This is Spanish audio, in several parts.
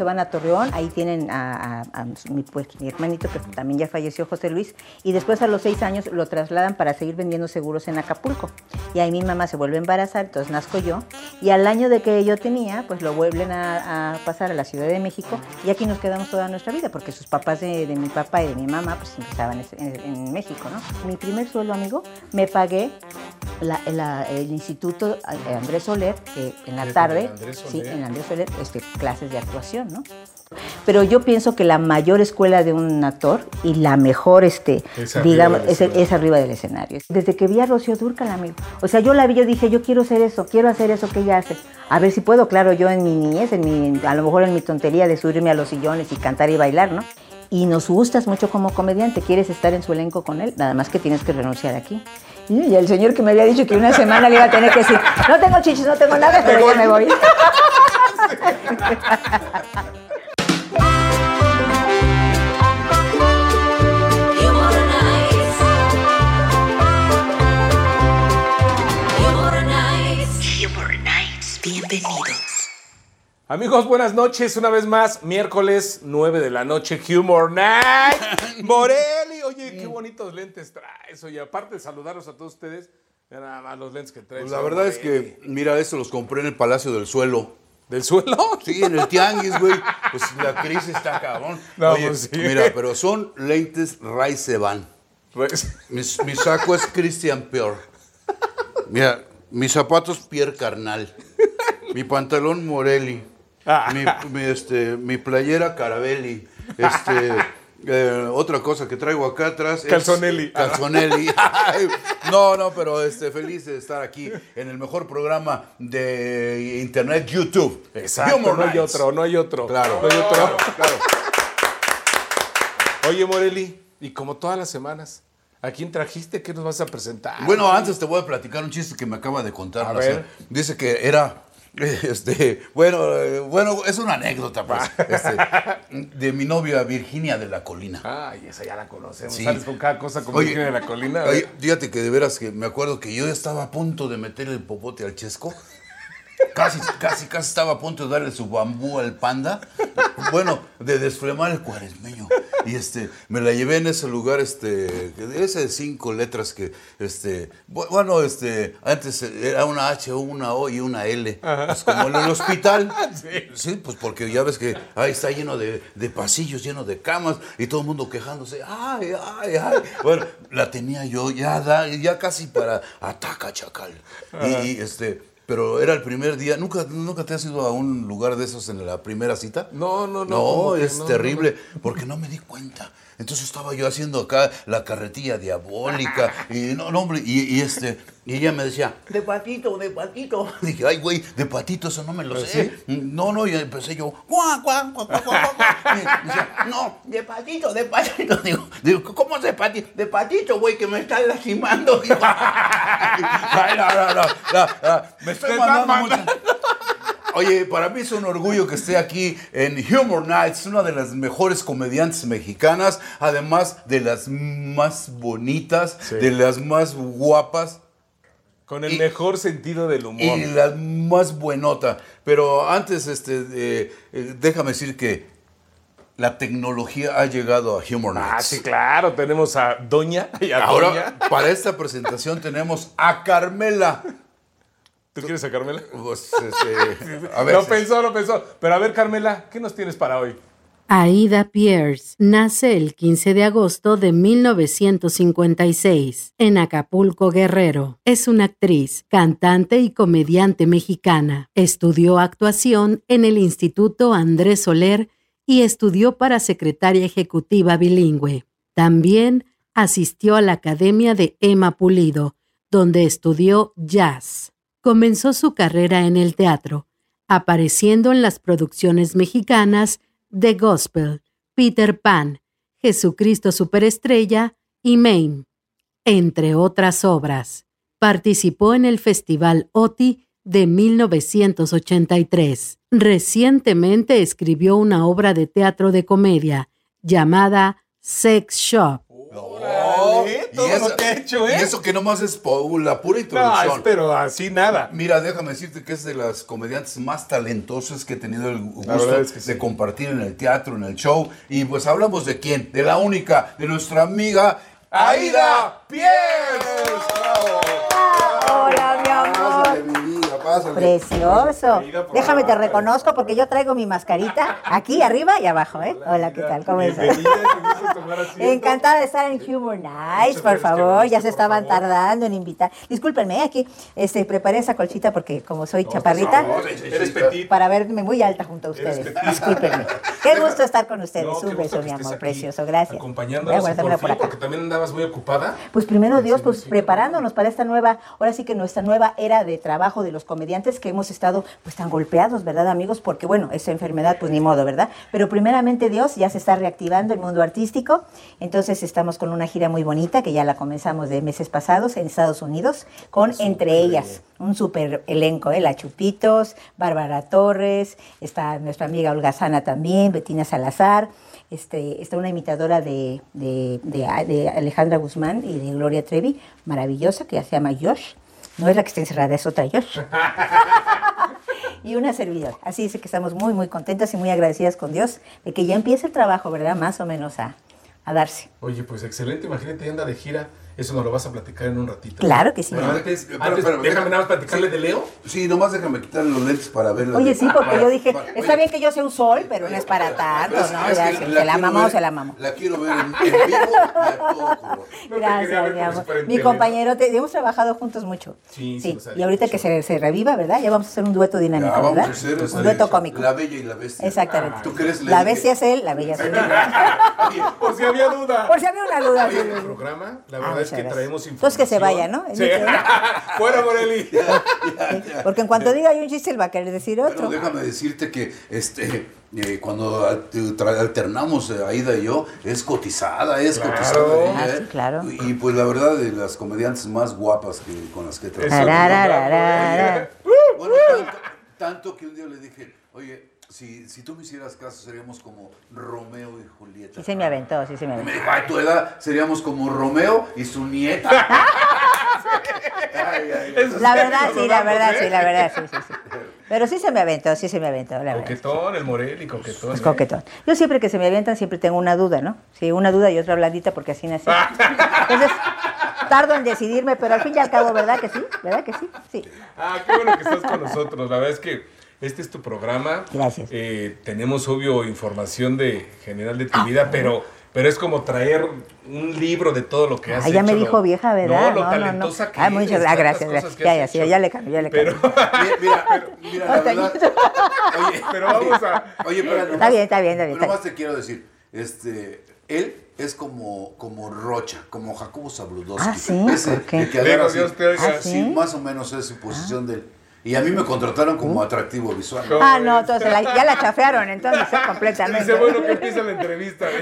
se van a Torreón, ahí tienen a, mi, pues, mi, hermanito que también ya falleció, José Luis, y después a los seis años lo trasladan para seguir vendiendo seguros en Acapulco. Y ahí mi mamá se vuelve a embarazar, entonces nazco yo, y al año de que yo tenía, pues lo vuelven a, pasar a la Ciudad de México, y aquí nos quedamos toda nuestra vida, porque sus papás de, mi papá y de mi mamá, pues empezaban en, México, ¿no? Mi primer sueldo, amigo, me pagué el Instituto Andrés Soler, que en la tarde, sí, en Andrés Soler, este, clases de actuación, ¿no? Pero yo pienso que la mayor escuela de un actor y la mejor, este, digamos, es, arriba del escenario. Desde que vi a Rocío Durcal, amigo. O sea, yo la vi, yo dije, yo quiero hacer eso, quiero hacer eso que ella hace. A ver si puedo, claro, yo en mi niñez, en mi, a lo mejor en mi tontería de subirme a los sillones y cantar y bailar, ¿no? Y nos gustas mucho como comediante, quieres estar en su elenco con él, nada más que tienes que renunciar aquí. Y el señor que me había dicho que una semana le iba a tener que decir, no tengo chichis, no tengo nada, pero ya me voy. Bienvenidos. Amigos, buenas noches. Una vez más, miércoles 9 de la noche, Humor Night. Morelli, oye, qué bonitos lentes traes. Oye, aparte de saludaros a todos ustedes, nada más los lentes que traes. Pues la verdad es que, mira, esto los compré en el Palacio del Suelo. ¿Del suelo? Sí, en el tianguis, güey. Pues la crisis está cabrón. No, pues sí. Mira, pero son lentes Ray Seban. Mi, mi saco es Christian Pior. Mira, mis zapatos Pierre Carnal. Mi pantalón Morelli. Ah. Mi, este, mi playera Carabelli. Este, eh, otra cosa que traigo acá atrás Calzonelli. Calzonelli. no, no, pero este, feliz de estar aquí en el mejor programa de internet YouTube. Exacto, no hay otro, no hay otro. Claro. No hay otro. Claro, Oye, Morelli, y como todas las semanas, ¿a quién trajiste? ¿Qué nos vas a presentar? Bueno, antes te voy a platicar un chiste que me acaba de contar. A ver. Dice que era Este, bueno, bueno, es una anécdota, pues, este, de mi novia Virginia de la Colina. Ay, esa ya la conocemos. Sales con cada cosa como Virginia de la Colina. fíjate que de veras que me acuerdo que yo estaba a punto de meter el popote al chesco. Casi, casi, casi estaba a punto de darle su bambú al panda. Bueno, de desflemar el cuaresmeño. Y este, me la llevé en ese lugar, este, ese de cinco letras que, este, bueno, este, antes era una H, una O y una L. Pues como en el hospital. Sí. pues porque ya ves que ahí está lleno de, pasillos, lleno de camas y todo el mundo quejándose. Ay, ay, ay. Bueno, la tenía yo ya, ya casi para ataca chacal. y este pero era el primer día. ¿Nunca, ¿Nunca te has ido a un lugar de esos en la primera cita? No, no, no. No, es terrible, porque no me di cuenta. Entonces estaba yo haciendo acá la carretilla diabólica y no, no hombre, y, este, y ella me decía, de patito, de patito. Dije, ay, güey, de patito, eso no me lo sé. No, no, y empecé yo, guau, guau, guau, guau, guau. Y decía, no, de patito, de patito. Digo, digo ¿cómo de patito? De patito, güey, que me estás lastimando. ay, no, no, no, no, me estoy mandando mucho. Oye, para mí es un orgullo que esté aquí en Humor Nights, una de las mejores comediantes mexicanas, además de las más bonitas, de las más guapas. Con el mejor sentido del humor. Y la más buenota. Pero antes, este, eh, déjame decir que la tecnología ha llegado a Humor ah, Nights. Ah, sí, claro. Tenemos a Doña y a Ahora, para esta presentación tenemos a Carmela. ¿Tú quieres a Carmela? Pues, este, a ver, lo pensó, lo pensó. Pero a ver, Carmela, ¿qué nos tienes para hoy? Aida Pierce nace el 15 de agosto de 1956 en Acapulco, Guerrero. Es una actriz, cantante y comediante mexicana. Estudió actuación en el Instituto Andrés Soler y estudió para secretaria ejecutiva bilingüe. También asistió a la Academia de Emma Pulido, donde estudió jazz. Comenzó su carrera en el teatro, apareciendo en las producciones mexicanas The Gospel, Peter Pan, Jesucristo Superestrella y Maine, entre otras obras. Participó en el Festival OTI de 1983. Recientemente escribió una obra de teatro de comedia llamada Sex Shop Órale, todo lo que he hecho, ¿eh? Y eso que nomás es la pura No, introducción. es- pero así nada. Mira, déjame decirte que es de las comediantes más talentosas que he tenido el gusto verdad es que sí. de compartir en el teatro, en el show. Y pues hablamos de quién, de la única, de nuestra amiga Aida. ¡Bravo! Hola, mi amor. Precioso. Déjame te reconozco porque yo traigo mi mascarita aquí arriba y abajo, ¿eh? Hola, ¿qué tal? ¿Cómo estás? Encantada de estar en Humor Nights, por favor. Ya se estaban tardando en invitar. Discúlpenme, ¿eh? aquí este, preparé esa colchita porque como soy chaparrita, para verme muy alta junto a ustedes. Discúlpenme. Qué gusto estar con ustedes. Un beso, mi amor, precioso. Gracias. Acompañándonos por porque también andabas muy ocupada. Pues primero Dios, pues preparándonos para esta nueva, ahora sí que nuestra nueva era de trabajo de los comediantes que hemos estado pues tan golpeados, ¿verdad amigos? Porque bueno, esa enfermedad pues ni modo, ¿verdad? Pero primeramente Dios ya se está reactivando el mundo artístico, entonces estamos con una gira muy bonita que ya la comenzamos de meses pasados en Estados Unidos, con entre ellas un super elenco, ¿eh? La Chupitos, Bárbara Torres, está nuestra amiga Olga Sana también, Betina Salazar, este, está una imitadora de, de- de- de Alejandra Guzmán y de Gloria Trevi, maravillosa, que se llama Josh. No es la que está encerrada, es otra Josh. y una servidora. Así es que estamos muy, muy contentas y muy agradecidas con Dios de que ya empiece el trabajo, ¿verdad? Más o menos a, a darse. Oye, pues excelente. Imagínate, anda de gira. Eso nos lo vas a platicar en un ratito. Claro que sí. Pero antes, Pero, antes, pero, déjame nada más platicarle de Leo. Sí, nomás déjame quitarle los lentes para verla. Oye, sí, porque yo dije, Vale, está oye, bien que yo sea un sol, pero no es para tanto, es- ¿no? es Ya, que la mamó, ver- se la mamó. La quiero ver en, en vivo a todo color. No Gracias, mi amor. Mi compañero, te- hemos trabajado juntos mucho. Sí, sí, y ahorita sí. que se, se reviva, ¿verdad? Ya vamos a hacer un dueto dinámico, Ya, vamos ¿verdad? a hacer un dueto cómico. La bella y la bestia. Exactamente. ¿Tú crees? La bestia es él, la bella soy yo. Por si había duda. Por si había una duda. sí, sí, El sí. programa, la Ah, verdad es muchas que traemos información. Entonces que se vaya, ¿no? Sí. Fuera, Moreli. Sí, Porque en cuanto diga yo un chiste, él va a querer decir Pero otro. déjame decirte que este eh, cuando tra- alternamos eh, Aida y yo, es cotizada, es Claro. cotizada. ella, Ah, ¿eh? sí, claro. Y pues la verdad, de las comediantes más guapas que, con las que Tarararara. Bueno, tanto, tanto que un día le dije, oye, si, si tú me hicieras caso, seríamos como Romeo y Julieta. Sí se me aventó, sí se me Y me aventó. dijo, ay, tu edad seríamos como Romeo y su nieta. Ay, ay, ay. La verdad, sí, la verdad, ¿eh? sí, la verdad, sí, sí, sí. Pero sí se me aventó, sí se me aventó, la verdad. Coquetón, el Moreli, coquetón. Es ¿eh? coquetón. Yo siempre que se me avientan, siempre tengo una duda, ¿no? Sí, una duda y otra blandita porque así nací. Entonces, tardo en decidirme, pero al fin y al cabo, ¿verdad que sí? ¿Verdad que sí? Sí. Ah, qué bueno que estás con nosotros. La verdad es que este es tu programa. Gracias. Eh, tenemos, obvio, información de general de tu vida, pero, pero es como traer un libro de todo lo que has Ah, ya me dijo lo- vieja, ¿verdad? No, lo talentosa que Ah, muchas gracias, gracias. cosas que Ya, ya, sí, ya le cambio, ya le cambio. Pero, Mira, mira, mira, la verdad. Oye, pero vamos a... Oye, pero nomás, Está bien, está bien, está bien, Nomás te quiero decir, este, él es como, como Rocha, como Jacobo Zabludowski. Ah, ¿sí? Ese, ¿Por qué? el que Digo, así. Dios te oiga. Ah, Sí, ¿sí? más o menos es su posición de él. Y a mí me contrataron como atractivo visual. ¿Cómo Ah, no, entonces la- ya la chafearon, entonces, completamente. Dice, bueno, que empieza la entrevista.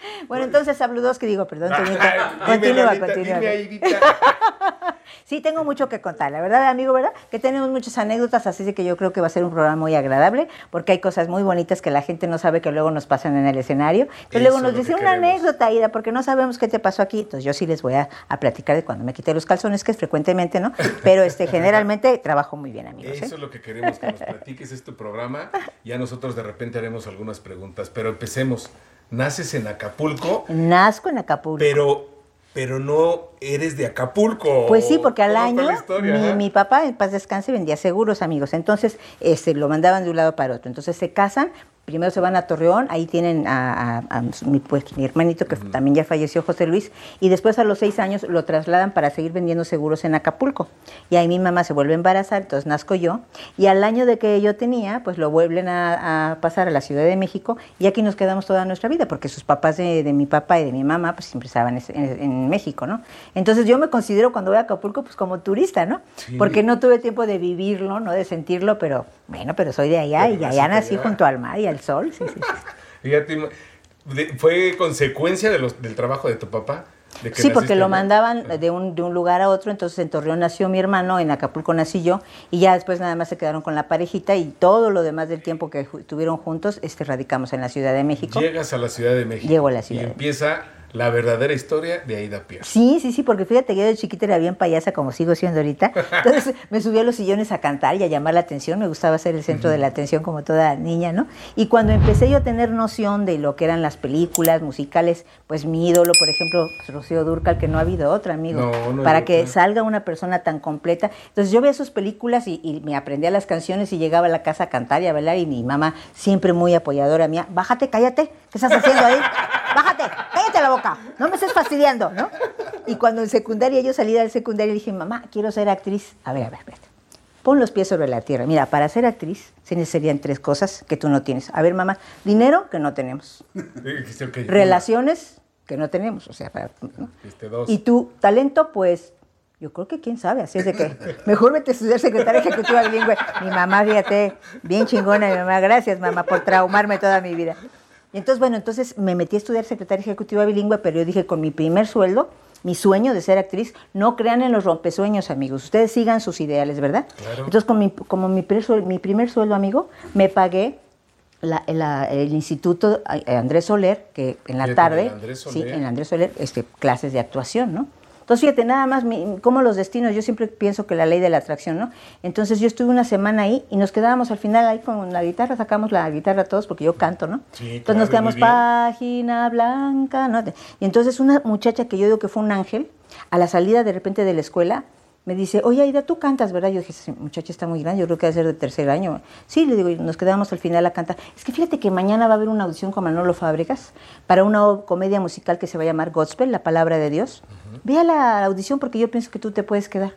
Bueno, entonces Saludos que digo, perdón, Continúa, continúa. Sí, tengo mucho que contar, la verdad, amigo, ¿verdad? Que tenemos muchas anécdotas, así de que yo creo que va a ser un programa muy agradable, porque hay cosas muy bonitas que la gente no sabe que luego nos pasan en el escenario. Eso luego nos que una queremos. anécdota, Ida, porque no sabemos qué te pasó aquí. Entonces yo sí les voy a, a platicar de cuando me quité los calzones, que es frecuentemente, ¿no? Pero este, generalmente trabajo muy bien, amigos. ¿eh? Eso es lo que queremos que nos platiques, es tu programa. Ya nosotros de repente haremos algunas preguntas, pero empecemos. Naces en Acapulco, Nazco en Acapulco. pero, pero no eres de Acapulco. Pues sí, porque al ¿Cómo fue año historia, mi, ajá? mi papá, en paz descanse, vendía seguros, amigos. Entonces, este, lo mandaban de un lado para otro. Entonces se casan, primero se van a Torreón, ahí tienen a, a- a mi, pues, mi hermanito, que también ya falleció, José Luis, y después a los seis años lo trasladan para seguir vendiendo seguros en Acapulco. Y ahí mi mamá se vuelve a embarazar, entonces nazco yo, y al año de que yo tenía, pues lo vuelven a, a pasar a la Ciudad de México, y aquí nos quedamos toda nuestra vida, porque sus papás de, de mi papá y de mi mamá, pues siempre estaban en, en- en México, ¿no? Entonces yo me considero cuando voy a Acapulco, pues como turista, ¿no? Sí. Porque no tuve tiempo de vivirlo, no de sentirlo, pero bueno, pero soy de allá Pero y allá nací allá. junto al mar y al sol, sí, ¿fue consecuencia de los, del trabajo de tu papá? De que Sí, porque lo mandaban de un, de un lugar a otro, entonces en Torreón nació mi hermano, en Acapulco nací yo, y ya después nada más se quedaron con la parejita y todo lo demás del tiempo que estuvieron juntos, este, radicamos en la Ciudad de México. Llegas a la Ciudad de México. Llego a la Ciudad Y de empieza la verdadera historia de Aida Pierce. Sí, sí, sí, porque fíjate que yo de chiquita era bien payasa como sigo siendo ahorita. Entonces me subía a los sillones a cantar y a llamar la atención. Me gustaba ser el centro de la atención como toda niña, ¿no? Y cuando empecé yo a tener noción de lo que eran las películas musicales, pues mi ídolo, por ejemplo, Rocío Durcal, que no ha habido otra, amigo, No, no para que otra. salga una persona tan completa. Entonces yo veía sus películas y, y me aprendía las canciones y llegaba a la casa a cantar y a bailar y mi mamá siempre muy apoyadora mía, bájate, cállate, ¿qué estás haciendo ahí? Bájate, cállate la boca, no me estés fastidiando, ¿no? Y cuando en secundaria yo salí del secundaria dije, mamá, quiero ser actriz. A ver, a ver, espérate. Pon los pies sobre la tierra. Mira, para ser actriz se necesitarían tres cosas que tú no tienes. A ver, mamá, dinero que no tenemos, relaciones que no tenemos, o sea, para, ¿no? Este. Y tu talento, pues, yo creo que quién sabe, así es de que mejor vete a estudiar secretaria ejecutiva bilingüe. Mi mamá, fíjate, bien chingona mi mamá, gracias mamá por traumarme toda mi vida. Y entonces, bueno, entonces me metí a estudiar secretaria ejecutiva bilingüe, pero yo dije, con mi primer sueldo, mi sueño de ser actriz, no crean en los rompesueños, amigos, ustedes sigan sus ideales, ¿verdad? Claro. Entonces, con mi, como mi primer, sueldo, mi primer sueldo, amigo, me pagué la- la- el Instituto eh, Andrés Soler, que en la tarde, el Andrés sí, Soler. en Andrés Soler, este, clases de actuación, ¿no? Entonces, fíjate, nada más, mi- como los destinos, yo siempre pienso que la ley de la atracción, ¿no? Entonces, yo estuve una semana ahí y nos quedábamos al final ahí con la guitarra, sacamos la guitarra todos porque yo canto, ¿no? Sí, entonces claro, nos quedamos página blanca, ¿no? Y entonces una muchacha que yo digo que fue un ángel, a la salida de repente de la escuela, me dice, oye Aida, tú cantas, ¿verdad? Yo dije, esa muchacha está muy grande, yo creo que va a ser de tercer año. Sí, le digo, y nos quedamos al final a cantar. Es que fíjate que mañana va a haber una audición con Manolo Fábregas para una comedia musical que se va a llamar Gospel, la palabra de Dios. Ve a la audición porque yo pienso que tú te puedes quedar.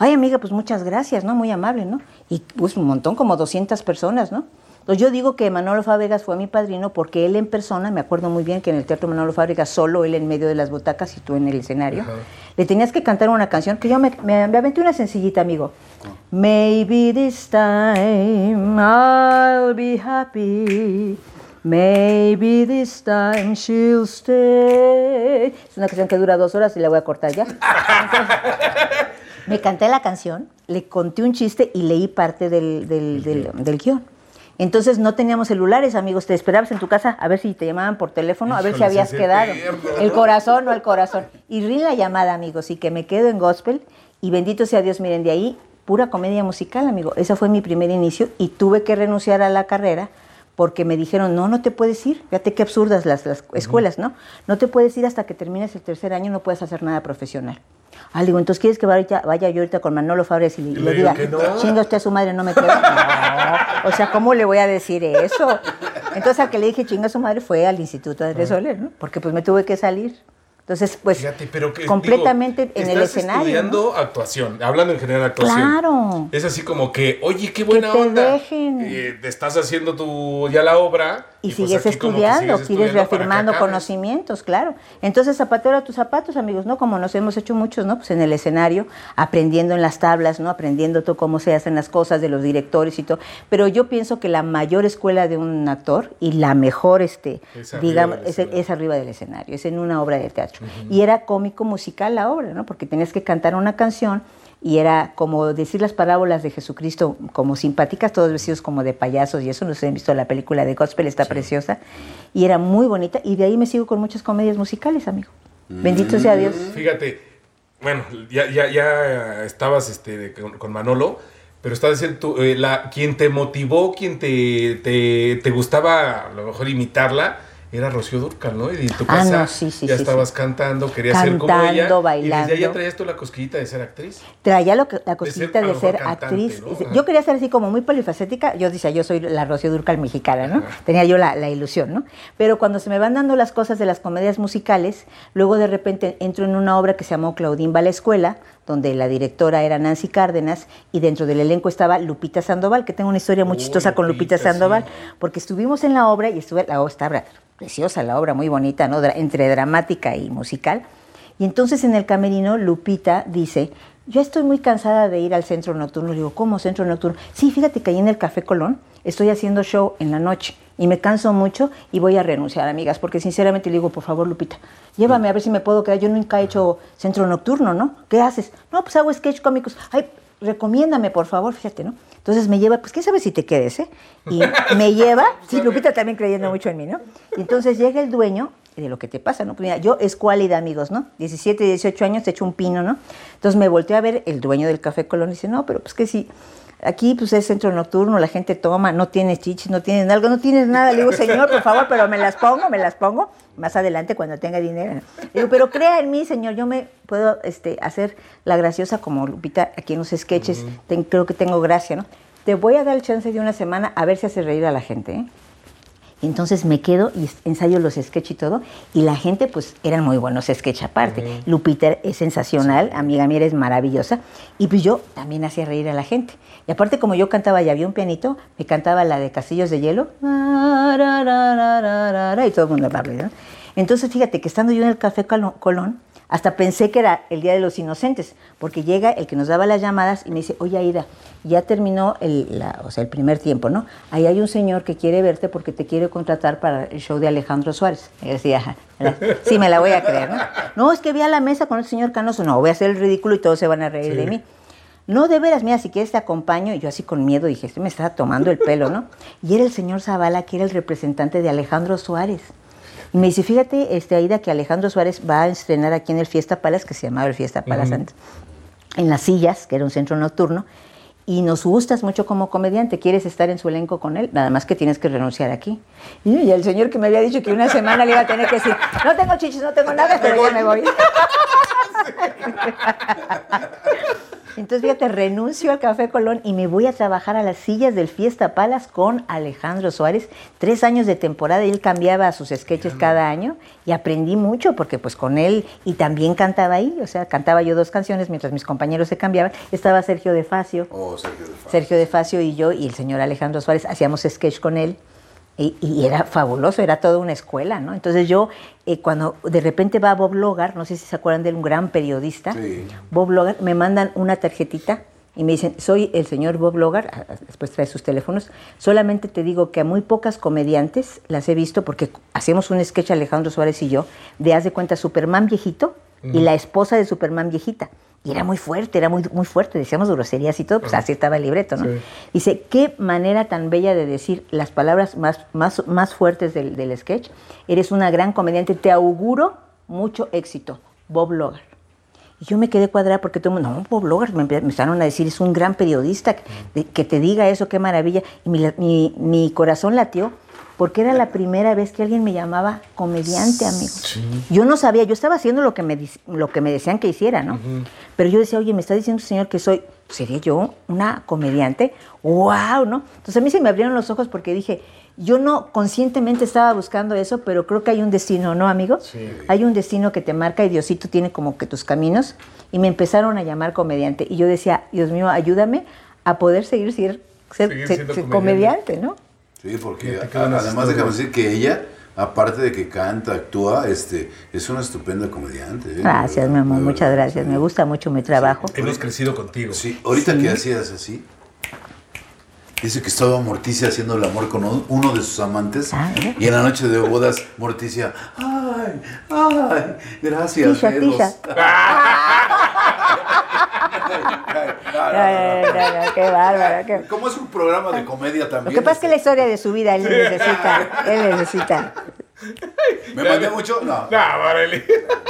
Ay, amiga, pues muchas gracias, ¿no? Muy amable, ¿no? Y pues un montón, como 200 personas, ¿no? Entonces yo digo que Manolo Fábregas fue mi padrino porque él en persona, me acuerdo muy bien que en el Teatro Manolo Fábregas, solo él en medio de las butacas y tú en el escenario, Ajá. le tenías que cantar una canción que yo me, me, me aventé una sencillita, amigo. Maybe this time I'll be happy. Maybe this time she'll stay. Es una canción que dura dos horas y la voy a cortar ya. Me canté la canción, le conté un chiste y leí parte del, del, del, del guion. Entonces no teníamos celulares, amigos. Te esperabas en tu casa a ver si te llamaban por teléfono, a ver si habías quedado. El corazón o el corazón. Y rí la llamada, amigos, y que me quedo en gospel. Y bendito sea Dios, miren, de ahí, pura comedia musical, amigo. Ese fue mi primer inicio y tuve que renunciar a la carrera porque me dijeron, no, no te puedes ir. Fíjate qué absurdas las, las escuelas, ¿no? No te puedes ir hasta que termines el tercer año, no puedes hacer nada profesional. Ah, digo, entonces quieres que vaya, vaya yo ahorita con Manolo Fabres y, le- le diga, que no. chinga usted a su madre, no me quedo. No, o sea, ¿cómo le voy a decir eso? Entonces al que le dije chinga a su madre fue al Instituto de Soler, ¿no? Porque pues me tuve que salir. Entonces, pues, Fíjate, pero que completamente digo, en el escenario. ¿no? estudiando actuación, hablando en general de actuación. Claro. Es así como que, oye, qué buena te onda. dejen. Eh, te estás haciendo tu ya la obra Y, pues sigues estudiando, sigues estudiando reafirmando conocimientos, claro. Entonces, zapatero a tus zapatos, amigos, ¿no? Como nos hemos hecho muchos, ¿no? Pues en el escenario, aprendiendo en las tablas, ¿no? Aprendiendo todo cómo se hacen las cosas de los directores y todo. Pero yo pienso que la mayor escuela de un actor y la mejor, este, Es digamos, es, es arriba del escenario, es en una obra de teatro. Y era cómico musical la obra, ¿no? Porque tenías que cantar una canción y era como decir las parábolas de Jesucristo como simpáticas, todos vestidos como de payasos y eso, no sé si han visto la película de Gospel, está preciosa y era muy bonita y de ahí me sigo con muchas comedias musicales, amigo. Bendito sea Dios. Fíjate, bueno, ya, ya, ya estabas este, con, con Manolo, pero estás diciendo tú, eh, la, quien te motivó, quien te, te, te gustaba a lo mejor imitarla, era Rocío Durcal, ¿no? Y en tu Ah, no, sí, sí, ya sí, sí. cantando, querías ser como ella. Cantando, Y bailando. desde ya traías tú la cosquillita de ser actriz. Traía lo que, la ser, cosita a lo de ser cantante, actriz. Yo quería ser así como muy polifacética. Yo decía, yo soy la Rocío Durcal mexicana, ¿no? Tenía yo la, la ilusión, ¿no? Pero cuando se me van dando las cosas de las comedias musicales, luego de repente entro en una obra que se llamó Claudín va a la escuela, donde la directora era Nancy Cárdenas y dentro del elenco estaba Lupita Sandoval, que tengo una historia muy Uy, chistosa con Lupita Sandoval, porque estuvimos en la obra y estuve, la obra estaba preciosa, la obra muy bonita, ¿no? Entre dramática y musical. Y entonces en el camerino Lupita dice, yo estoy muy cansada de ir al centro nocturno. Le digo, ¿cómo centro nocturno? Sí, fíjate que ahí en el Café Colón estoy haciendo show en la noche y me canso mucho y voy a renunciar, amigas, porque sinceramente le digo, por favor, Lupita, llévame a ver si me puedo quedar. Yo nunca he hecho centro nocturno, ¿no? ¿Qué haces? No, pues hago sketch cómicos. Ay, recomiéndame, por favor, fíjate, ¿no? Entonces me lleva, pues quién sabe si te quedes, ¿eh? Y me lleva, sí, Lupita también creyendo mucho en mí, ¿no? Y entonces llega el dueño de lo que te pasa, ¿no? Pues mira, yo es cuálida, amigos, ¿no? 17, 18 años, te hecho un pino, ¿no? Entonces me volteé a ver el dueño del Café Colón y dice, no, pero pues que sí, aquí pues es centro nocturno, la gente toma, no tienes chichis, no tienes algo, no tienes nada. Le digo, señor, por favor, pero me las pongo, me las pongo más adelante cuando tenga dinero. Digo, pero crea en mí, señor, yo me puedo este, hacer la graciosa como Lupita aquí en los sketches, Ten- creo que tengo gracia, ¿no? Te voy a dar el chance de una semana a ver si hace reír a la gente, ¿eh? Entonces me quedo y ensayo los sketches y todo. Y la gente, pues, eran muy buenos sketch aparte. Lupita es sensacional, amiga mía, eres maravillosa. Y pues yo también hacía reír a la gente. Y aparte, como yo cantaba y había un pianito, me cantaba la de Castillos de Hielo. Y todo el mundo va a reír, ¿no? Entonces, fíjate que estando yo en el Café Colón, hasta pensé que era el Día de los Inocentes, porque llega el que nos daba las llamadas y me dice, oye Aida, ya terminó el, la- o sea, el primer tiempo, ¿no? Ahí hay un señor que quiere verte porque te quiere contratar para el show de Alejandro Suárez. Y decía, "Ajá, ¿verdad? sí, me la voy a creer, ¿no? No, es que vi a la mesa con el señor Canoso, no, voy a hacer el ridículo y todos se van a reír de mí. No, de veras, mira, si quieres te acompaño. Y yo así con miedo dije, este me está tomando el pelo, ¿no? Y era el señor Zavala, que era el representante de Alejandro Suárez. Y me dice, fíjate, este, Aida, que Alejandro Suárez va a estrenar aquí en el Fiesta Palace, que se llamaba el Fiesta Palace antes, en Las Sillas, que era un centro nocturno, y nos gustas mucho como comediante, quieres estar en su elenco con él, nada más que tienes que renunciar aquí. Y el señor que me había dicho que una semana le iba a tener que decir, no tengo chichis, no tengo nada, pero ya me voy. Entonces, fíjate, renuncio al Café Colón y me voy a trabajar a las sillas del Fiesta Palas con Alejandro Suárez. Tres años de temporada él cambiaba sus sketches cada año y aprendí mucho porque pues con él y también cantaba ahí, o sea, cantaba yo dos canciones mientras mis compañeros se cambiaban. Estaba Sergio de Facio. Oh, Sergio de Facio. Sergio de Facio y yo y el señor Alejandro Suárez hacíamos sketch con él y, y era fabuloso, era toda una escuela, ¿no? Entonces yo, eh, cuando de repente va Bob Logar, no sé si se acuerdan de él, un gran periodista, Sí. Bob Logar, me mandan una tarjetita y me dicen, soy el señor Bob Logar, después trae sus teléfonos, solamente te digo que a muy pocas comediantes las he visto porque hacíamos un sketch Alejandro Suárez y yo de, haz de cuenta, Superman viejito y la esposa de Superman viejita. Y era muy fuerte, era muy, muy fuerte, decíamos groserías y todo, pues así estaba el libreto, ¿no? Sí. Dice, qué manera tan bella de decir las palabras más, más, más fuertes del, del sketch. Eres una gran comediante, te auguro mucho éxito. Bob Logar. Y yo me quedé cuadrada porque todo el mundo, no, Bob Logar, me, empe- me empezaron a decir, es un gran periodista, que, que te diga eso, qué maravilla. Y mi, mi- mi corazón latió porque era la primera vez que alguien me llamaba comediante, amigo. Yo no sabía, yo estaba haciendo lo que me, lo que me decían que hiciera, ¿no? Pero yo decía, oye, me está diciendo el señor que soy, ¿sería yo una comediante? ¡Wow! ¿no? Entonces a mí se me abrieron los ojos porque dije, yo no conscientemente estaba buscando eso, pero creo que hay un destino, ¿no, amigo? Hay un destino que te marca y Diosito tiene como que tus caminos. Y me empezaron a llamar comediante. Y yo decía, Dios mío, ayúdame a poder seguir ser, ser- comediante, ¿no? Sí, porque además déjame decir que ella, aparte de que canta, actúa, este, es una estupenda comediante. ¿eh? Gracias, mi amor, muchas gracias. sí. Me gusta mucho mi trabajo. Hemos crecido contigo. Sí, ahorita que hacías así, dice que estaba Morticia haciendo el amor con un- uno de sus amantes y en la noche de bodas Morticia, ay, ay, gracias. Tisha, dedos". tisha. Ay, no, no, no, Ay, no. no, no, qué bárbaro. qué- Como es un programa de comedia Lo también. que pasa es que la este, historia de su vida él necesita, él necesita. ¿Me mandé mucho? No. No, Moreli.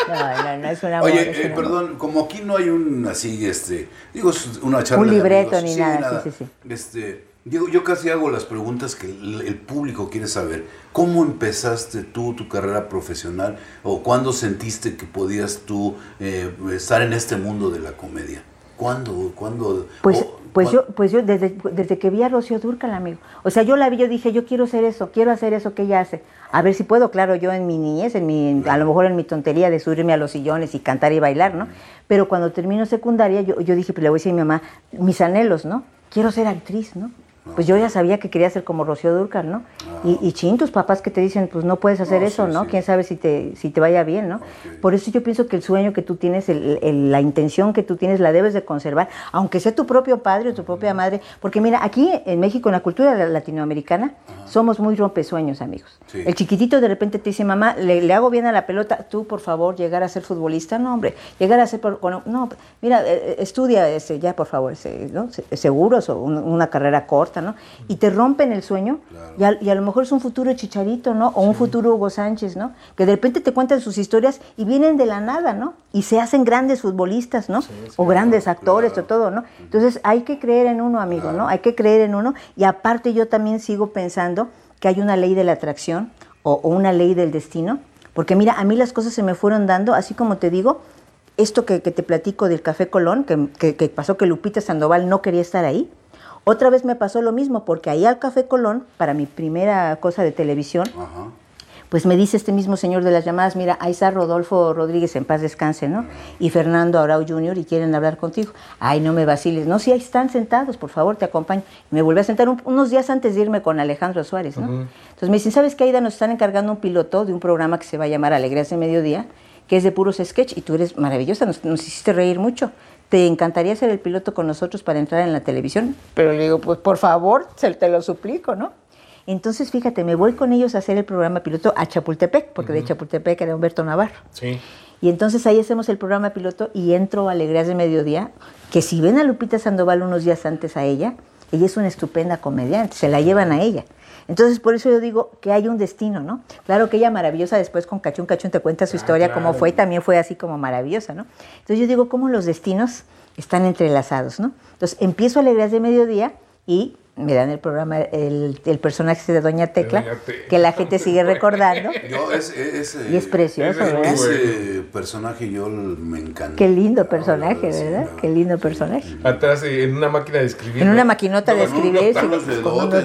No, no, no es un amor. Oye, es eh, un amor. perdón, como aquí no hay un así, este, digo, es una charla. Un de libreto amigos, ni nada, sí, sí, sí. Este, digo, yo casi hago las preguntas que el, el público quiere saber. ¿Cómo empezaste tú tu carrera profesional o cuándo sentiste que podías tú eh, estar en este mundo de la comedia? ¿Cuándo? ¿Cuándo? Pues, o- pues yo, pues yo desde, desde que vi a Rocío Durcal, amigo. O sea, yo la vi, yo dije, yo quiero hacer eso, quiero hacer eso que ella hace. A ver si puedo, claro, yo en mi niñez, en mi, a lo mejor en mi tontería de subirme a los sillones y cantar y bailar, ¿no? Pero cuando termino secundaria, yo, yo dije, pues le voy a decir a mi mamá, mis anhelos, ¿no? Quiero ser actriz, ¿no? Pues yo ya sabía que quería ser como Rocío Durcal, ¿no? Y, y chin, tus papás que te dicen, pues no puedes hacer No, eso, sí, ¿no? sí. Quién sabe si te, si te vaya bien, ¿no? Por eso yo pienso que el sueño que tú tienes, el- el- la intención que tú tienes, la debes de conservar, aunque sea tu propio padre o tu propia madre. Porque mira, aquí en México, en la cultura la- latinoamericana, somos muy rompesueños, amigos. Sí. El chiquitito de repente te dice, mamá, le, le hago bien a la pelota, tú por favor, llegar a ser futbolista, no, hombre, llegar a ser, por- no, mira, eh, eh, estudia, este, ya por favor, ese, ¿no? Se- seguros o un- una carrera corta. ¿No? Y te rompen el sueño y, a, y, a, lo mejor es un futuro Chicharito, ¿no? O un futuro Hugo Sánchez, ¿no? Que de repente te cuentan sus historias y vienen de la nada, ¿no? Y se hacen grandes futbolistas, ¿no? o grandes actores o todo, ¿no? Entonces hay que creer en uno, amigo, ¿no? Hay que creer en uno y aparte yo también sigo pensando que hay una ley de la atracción o, o una ley del destino, porque mira, a mí las cosas se me fueron dando, así como te digo, esto que, que, te platico del Café Colón, que, que, que, pasó que Lupita Sandoval no quería estar ahí. Otra vez me pasó lo mismo, porque ahí al Café Colón, para mi primera cosa de televisión, Ajá. pues me dice este mismo señor de las llamadas, mira, ahí está Rodolfo Rodríguez, en paz descanse, ¿no? Y Fernando Arau Jr. y quieren hablar contigo. Ay, no me vaciles. No, sí, ahí están sentados, por favor, te acompaño. Y me volví a sentar un, unos días antes de irme con Alejandro Suárez, ¿no? Entonces me dicen, ¿sabes qué, Aida? Nos están encargando un piloto de un programa que se va a llamar Alegrías de Mediodía, que es de puros sketch y tú eres maravillosa, nos, nos, hiciste reír mucho. ¿Te encantaría ser el piloto con nosotros para entrar en la televisión? Pero le digo, pues por favor, se te lo suplico, ¿no? Entonces, fíjate, me voy con ellos a hacer el programa piloto a Chapultepec, porque uh -huh. de Chapultepec era Humberto Navarro. Sí. Y entonces ahí hacemos el programa piloto y entro a Alegrías de Mediodía, que si ven a Lupita Sandoval unos días antes a ella, ella es una estupenda comediante, se la llevan a ella. Entonces, por eso yo digo que hay un destino, ¿no? Claro que ella maravillosa después con Cachún Cachún te cuenta su historia, ah, claro. cómo fue, y también fue así como maravillosa, ¿no? Entonces yo digo, cómo los destinos están entrelazados, ¿no? Entonces empiezo Alegrías de Mediodía y me dan el programa, el, el personaje de Doña Tecla, Doña Tecla, que la gente sigue recordando. Yo, ese, y es precioso, ese, ¿verdad? Ese personaje yo me encanta. Qué lindo personaje, ¿verdad? Sí, Qué lindo personaje. Atrás, en una máquina de escribir. En una maquinota de escribir, sí, con unos.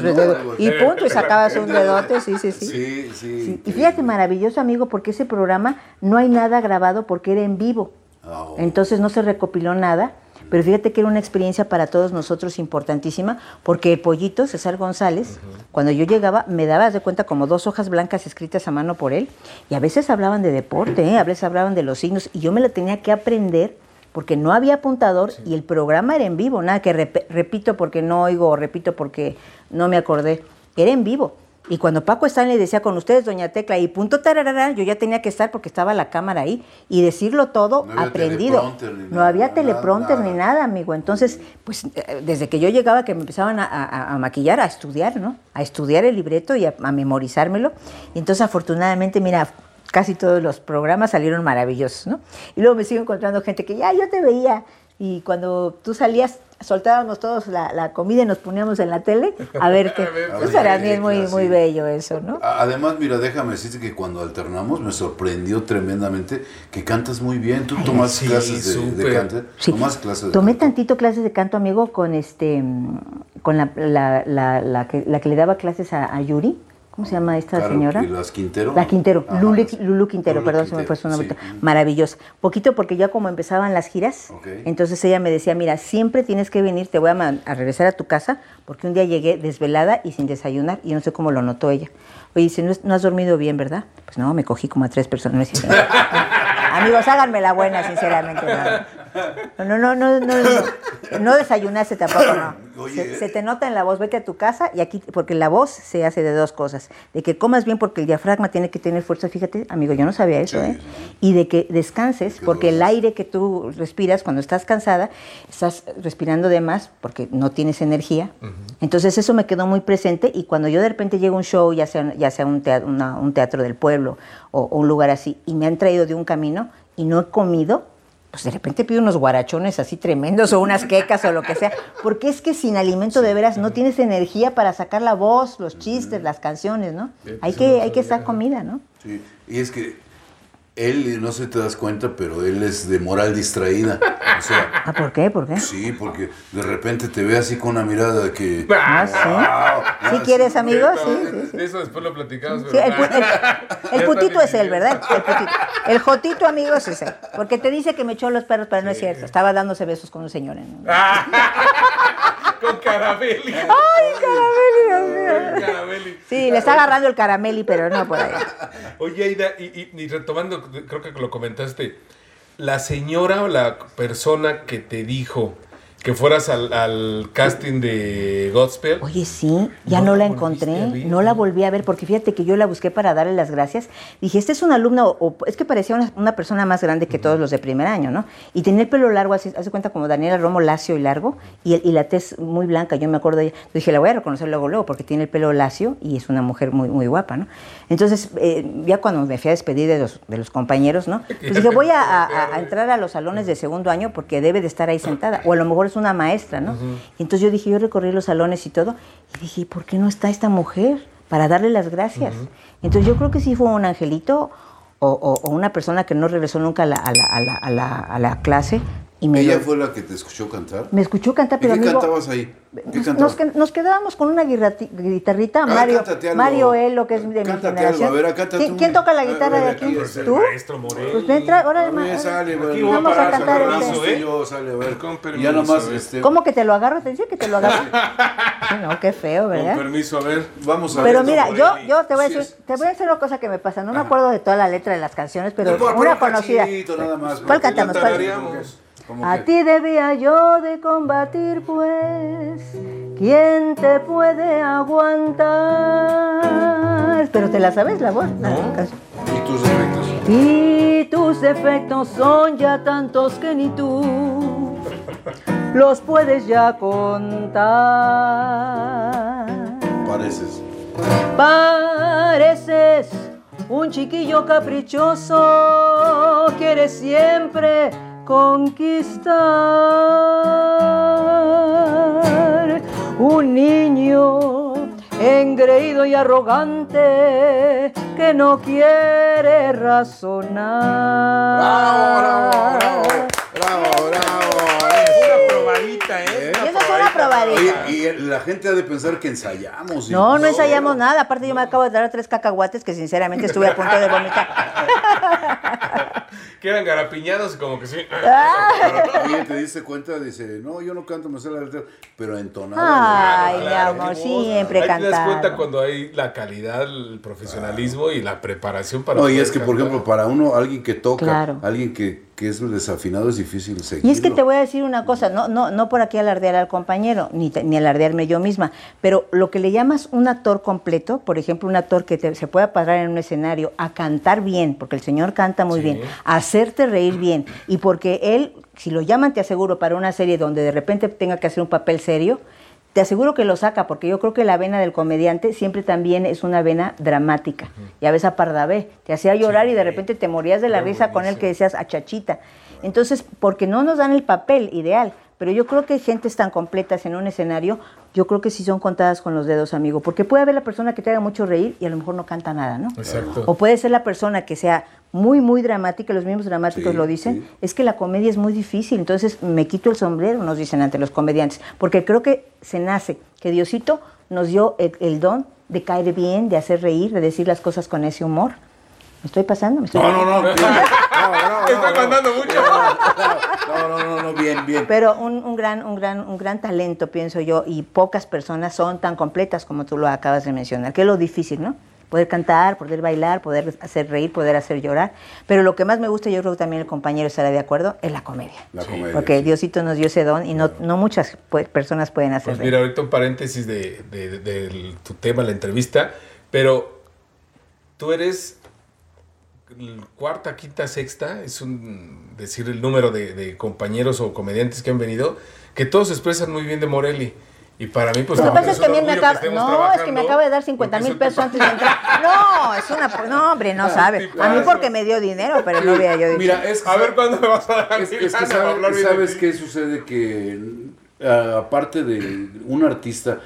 Y punto, y sacabas un dedote, sí, sí, sí. Sí, sí. Y fíjate, maravilloso, amigo, porque ese programa no hay nada grabado porque era en vivo. Oh. Entonces no se recopiló nada pero fíjate que era una experiencia para todos nosotros importantísima, porque el pollito, César González, uh -huh. cuando yo llegaba, me daba de cuenta como dos hojas blancas escritas a mano por él, y a veces hablaban de deporte, ¿eh? a veces hablaban de los signos, y yo me lo tenía que aprender porque no había apuntador sí. y el programa era en vivo, nada que rep repito porque no oigo, repito porque no me acordé, era en vivo. Y cuando Paco Stanley decía con ustedes, doña Tecla, y punto tararara, yo ya tenía que estar porque estaba la cámara ahí y decirlo todo no aprendido. Ni no había teleprompter ni nada, amigo. Entonces, pues eh, desde que yo llegaba que me empezaban a, a, a maquillar, a estudiar, ¿no? A estudiar el libreto y a, a memorizármelo. Y entonces, afortunadamente, mira, casi todos los programas salieron maravillosos, ¿no? Y luego me sigo encontrando gente que ya yo te veía y cuando tú salías soltábamos todos la, la, comida y nos poníamos en la tele a ver qué. Pues para mí es muy, muy bello eso, ¿no? Además, mira, déjame decirte que cuando alternamos me sorprendió tremendamente que cantas muy bien. ¿Tú tomas sí, clases de, de, canto? Sí. ¿Tomas clases de Tomé canto? tantito clases de canto, amigo, con este con la, la, la, la que, la que le daba clases a, a Yuri. ¿Cómo se llama esta claro, señora? Las Quintero. La Quintero, Ajá, Lulu, Quintero, Lulu perdón, Quintero, se me fue su nombre. sí. Maravillosa. Poquito porque ya como empezaban las giras, Okay. entonces ella me decía, mira, siempre tienes que venir, te voy a, regresar a tu casa, porque un día llegué desvelada y sin desayunar, y no sé cómo lo notó ella. Oye, dice, no, has dormido bien, ¿verdad? Pues no, me cogí como a tres personas. Amigos, háganme la buena, sinceramente. No, no, no, no, no, no desayunaste tampoco, no. Se, se te nota en la voz, vete a tu casa y aquí, porque la voz se hace de dos cosas. De que comas bien porque el diafragma tiene que tener fuerza, fíjate, amigo, yo no sabía eso, ¿eh? Y de que descanses, Que porque el aire que tú respiras cuando estás cansada, estás respirando de más porque no tienes energía. Entonces eso me quedó muy presente y cuando yo de repente llego a un show, ya sea, ya sea un, teatro, una- un teatro del pueblo o, o un lugar así, y me han traído de un camino y no he comido, pues de repente pido unos guarachones así tremendos o unas quecas o lo que sea, porque es que sin alimento de veras no tienes energía para sacar la voz, los chistes, las canciones, ¿no? Hay que, hay que estar comida, ¿no? Sí, y es que él, no sé si te das cuenta, pero él es de moral distraída. O sea, Ah, ¿por qué? ¿Por qué? sí, porque de repente te ve así con una mirada de que... Ah, sí. Wow, ¿Sí ah, quieres, amigo? Sí, sí, sí. Eso después lo platicamos. Sí, el, pu- el- el putito es él, ¿verdad? El, putito. el jotito, amigos, es él. Porque te dice que me echó los perros, pero no es cierto. Estaba dándose besos con un señor. En... Con Carabelli. ¡Ay, Carabelli, Sí, le está agarrando el carameli, pero no por ahí. Oye, Aida, y, y- y retomando, creo que lo comentaste, la señora o la persona que te dijo, que fueras al, al casting de Godspell. Oye, sí, ya No no, la encontré, ver. no la volví a ver, porque fíjate que yo la busqué para darle las gracias. Dije, este es una alumna, o, es que parecía una, una persona más grande que todos los de primer año, ¿no? Y tenía el pelo largo, así, hace cuenta como Daniela Romo, lacio y largo, y, el- y la tez muy blanca, yo me acuerdo de ella. Dije, la voy a reconocer luego, luego, porque tiene el pelo lacio y es una mujer muy, muy guapa, ¿no? Entonces, eh, ya cuando me fui a despedir de los, de los compañeros, ¿no? Pues dije, voy a- a entrar a los salones de segundo año porque debe de estar ahí sentada, o a lo mejor es una maestra, ¿no? Y entonces yo dije, yo recorrí los salones y todo, y dije, ¿por qué no está esta mujer? Para darle las gracias. Entonces yo creo que sí fue un angelito o, o- o una persona que no regresó nunca a la, a la- a la- a la- a la clase. Y me, Ella lo- fue la que te escuchó cantar. me escuchó cantar, ¿Y pero qué amigo, cantabas ahí? ¿Qué nos, cantabas? nos quedábamos con una guitarrita, Ah, Mario, algo. Mario Elo, que es de mi Cántate generación. algo, a ver, cántate ¿Quién, un- quién toca la ver, guitarra de aquí aquí? es el ¿Tú? maestro Morelli. Pues ven, tra- órale, A ma- ver, sale, Aquí bueno, voy a vamos a cantar sacar este. brazo, ¿eh? Yo, sale, a ver. Con Y permiso, ya nomás, ¿eh? este, ¿Cómo que te lo agarro? Te decía que te lo agarro. Sí, no, qué feo, Con ¿verdad? permiso, a ver. vamos a Pero ver. mira, yo, yo te voy a decir, te voy a decir una cosa que me pasa. No me acuerdo de toda la letra de las canciones, pero una un conocida. ¿Cuál cantamos? A que- ti debía yo de combatir, pues, ¿quién te puede aguantar? Pero te la sabes la voz, la canción. ¿Y tus defectos? Y tus defectos son ya tantos que ni tú los puedes ya contar. Pareces. Pareces un chiquillo caprichoso, quieres siempre conquistar. Un niño engreído y arrogante que no quiere razonar. Bravo, bravo, bravo, bravo. Una probadita, ¿eh? Y eso es una probadita. Y la gente ha de pensar que ensayamos. y- No, no ensayamos nada. Aparte, yo me acabo de dar tres cacahuates que sinceramente estuve a punto de vomitar. Que eran garapiñados y como que sí. Oye, te diste cuenta, dice, no, yo no canto, me sé la letra, pero entonada. Ay, mi amor, siempre Ahí te das cuenta cuando hay la calidad, el profesionalismo y la preparación para No, y es que, por ejemplo, para uno, alguien que toca, Claro. alguien que, que es desafinado, es difícil seguir. Y es que te voy a decir una cosa, no, no, no por aquí alardear al compañero, ni, te- ni alardearme yo misma, pero lo que le llamas un actor completo, por ejemplo, un actor que te- se pueda parar en un escenario a cantar bien, porque el señor canta muy Sí. bien, a hacerte reír bien, y porque él, si lo llaman, te aseguro, para una serie donde de repente tenga que hacer un papel serio, te aseguro que lo saca, porque yo creo que la vena del comediante siempre también es una vena dramática. Ya ves a Pardavé, te hacía llorar y de repente te morías de la risa con él que decías a Chachita. Entonces, porque no nos dan el papel ideal, pero yo creo que gentes tan completas en un escenario, yo creo que sí son contadas con los dedos, amigo, porque puede haber la persona que te haga mucho reír y a lo mejor no canta nada, ¿no? Exacto. O puede ser la persona que sea muy, muy dramática, los mismos dramáticos Sí, lo dicen, sí. es que la comedia es muy difícil, entonces me quito el sombrero, nos dicen ante los comediantes, porque creo que se nace, que Diosito nos dio el, el don de caer bien, de hacer reír, de decir las cosas con ese humor. ¿Me estoy pasando? ¿Me estoy No, no. No, no, no, Está no, mandando mucho. No, no, no, no, bien, bien. Pero un, un gran, un, gran, un gran talento, pienso yo, y pocas personas son tan completas como tú lo acabas de mencionar, que es lo difícil, ¿no? Poder cantar, poder bailar, poder hacer reír, poder hacer llorar. Pero lo que más me gusta, yo creo que también el compañero estará de acuerdo, es la comedia. La comedia. Porque sí. Diosito nos dio ese don y no, no muchas personas pueden hacer Pues reír. mira, ahorita un paréntesis de, de- de- del- tu tema, la entrevista, pero tú eres cuarta, quinta, sexta, es un decir el número de, de compañeros o comediantes que han venido, que todos se expresan muy bien de Morelli. Y para mí, pues Lo que también pasa es que a mí me acaba, no, es que me acaba de dar 50 porque mil eso pesos te- antes de entrar. No, es una, no, hombre, no sabe. A mí porque me dio dinero, pero no hubiera yo dicho. Mira, es A ver cuándo me vas a dar Es, es que sabe- sabes qué sucede que ah, aparte de un artista ti-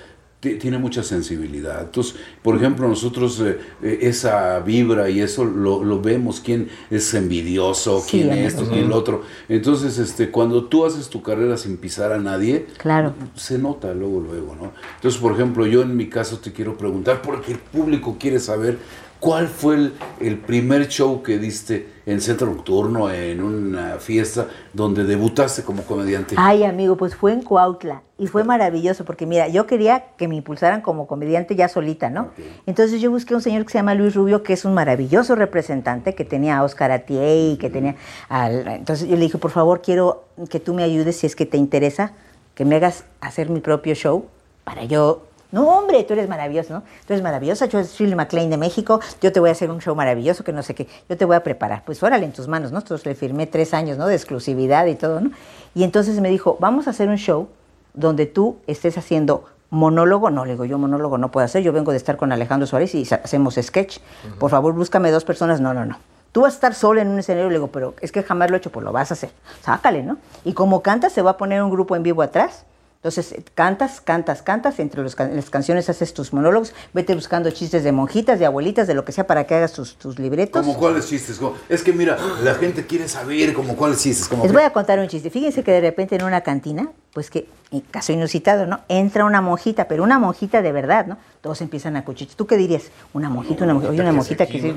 tiene mucha sensibilidad. Entonces, por ejemplo, nosotros eh, eh, esa vibra y eso lo, lo vemos, quién es envidioso, Sí, quién amigo. esto, quién lo otro. Entonces, este, cuando tú haces tu carrera sin pisar a nadie, Claro. se nota luego, luego, ¿no? Entonces, por ejemplo, yo en mi caso te quiero preguntar, porque el público quiere saber cuál fue el, el primer show que diste en Centro Nocturno, en una fiesta, donde debutaste como comediante. Ay, amigo, pues fue en Cuautla y fue maravilloso porque mira, yo quería que me impulsaran como comediante ya solita, ¿no? Entonces yo busqué un señor que se llama Luis Rubio, que es un maravilloso representante, que tenía a Oscar Atié y que tenía al... Entonces yo le dije, por favor, quiero que tú me ayudes si es que te interesa que me hagas hacer mi propio show para yo no, hombre, tú eres maravilloso, ¿no? Tú eres maravillosa, yo soy Shirley MacLaine de México, yo te voy a hacer un show maravilloso que no sé qué, yo te voy a preparar. Pues órale, en tus manos, ¿no? Entonces le firmé tres años, ¿no? De exclusividad y todo, ¿no? Y entonces me dijo, vamos a hacer un show donde tú estés haciendo monólogo, no, le digo, yo monólogo no puedo hacer, yo vengo de estar con Alejandro Suárez y hacemos sketch, por favor búscame dos personas, no, no, no. Tú vas a estar sola en un escenario, le digo, pero es que jamás lo he hecho, pues lo vas a hacer, sácale, ¿no? Y como cantas, se va a poner un grupo en vivo atrás, entonces, cantas, cantas, cantas, entre las canciones haces tus monólogos, vete buscando chistes de monjitas, de abuelitas, de lo que sea, para que hagas tus, tus libretos. ¿Cómo cuáles chistes? Es que mira, la gente quiere saber como cuáles chistes. Les voy a contar un chiste. Fíjense que de repente en una cantina, pues que, en caso inusitado, ¿no? Entra una monjita, pero una monjita de verdad, ¿no? Todos empiezan a cuchichear. ¿Tú qué dirías? Una monjita, una monjita. Oye, una monjita que sí.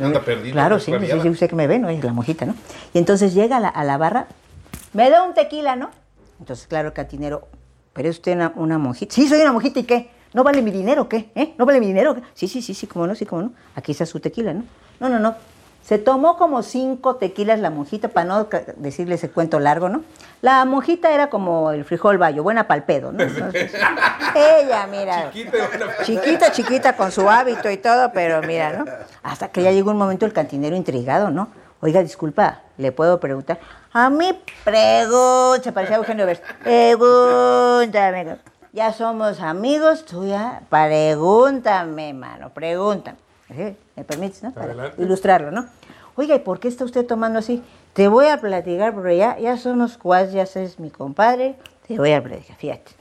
claro, sí, sí, sí, usted que me ve, ¿no? Es la monjita, ¿no? Y entonces llega a la, a la barra, me da un tequila, ¿no? Entonces, claro, el cantinero ¿Pero es usted una, monjita? Sí, soy una monjita, ¿y qué? ¿No vale mi dinero o qué? ¿Eh? ¿No vale mi dinero? Sí, sí, sí, sí, cómo no, sí, cómo no. Aquí está su tequila, ¿no? No, no, no. Se tomó como cinco tequilas la monjita, para no decirle ese cuento largo, ¿no? La monjita era como el frijol bayo, buena palpedo, ¿no? ella, mira. Chiquita, chiquita, chiquita, con su hábito y todo, pero mira, ¿no? Hasta que ya llegó un momento el cantinero intrigado, ¿no? Oiga, disculpa, ¿le puedo preguntar? A mí pregunta, se parecía Eugenio Vers. Pregúntame. Ya somos amigos, tú ya. Pregúntame, mano, pregúntame. ¿Me permites, no? Para ilustrarlo, ¿no? Oiga, ¿y por qué está usted tomando así? Te voy a platicar, porque ya, ya somos cuas, ya es mi compadre. Te voy a platicar, fíjate.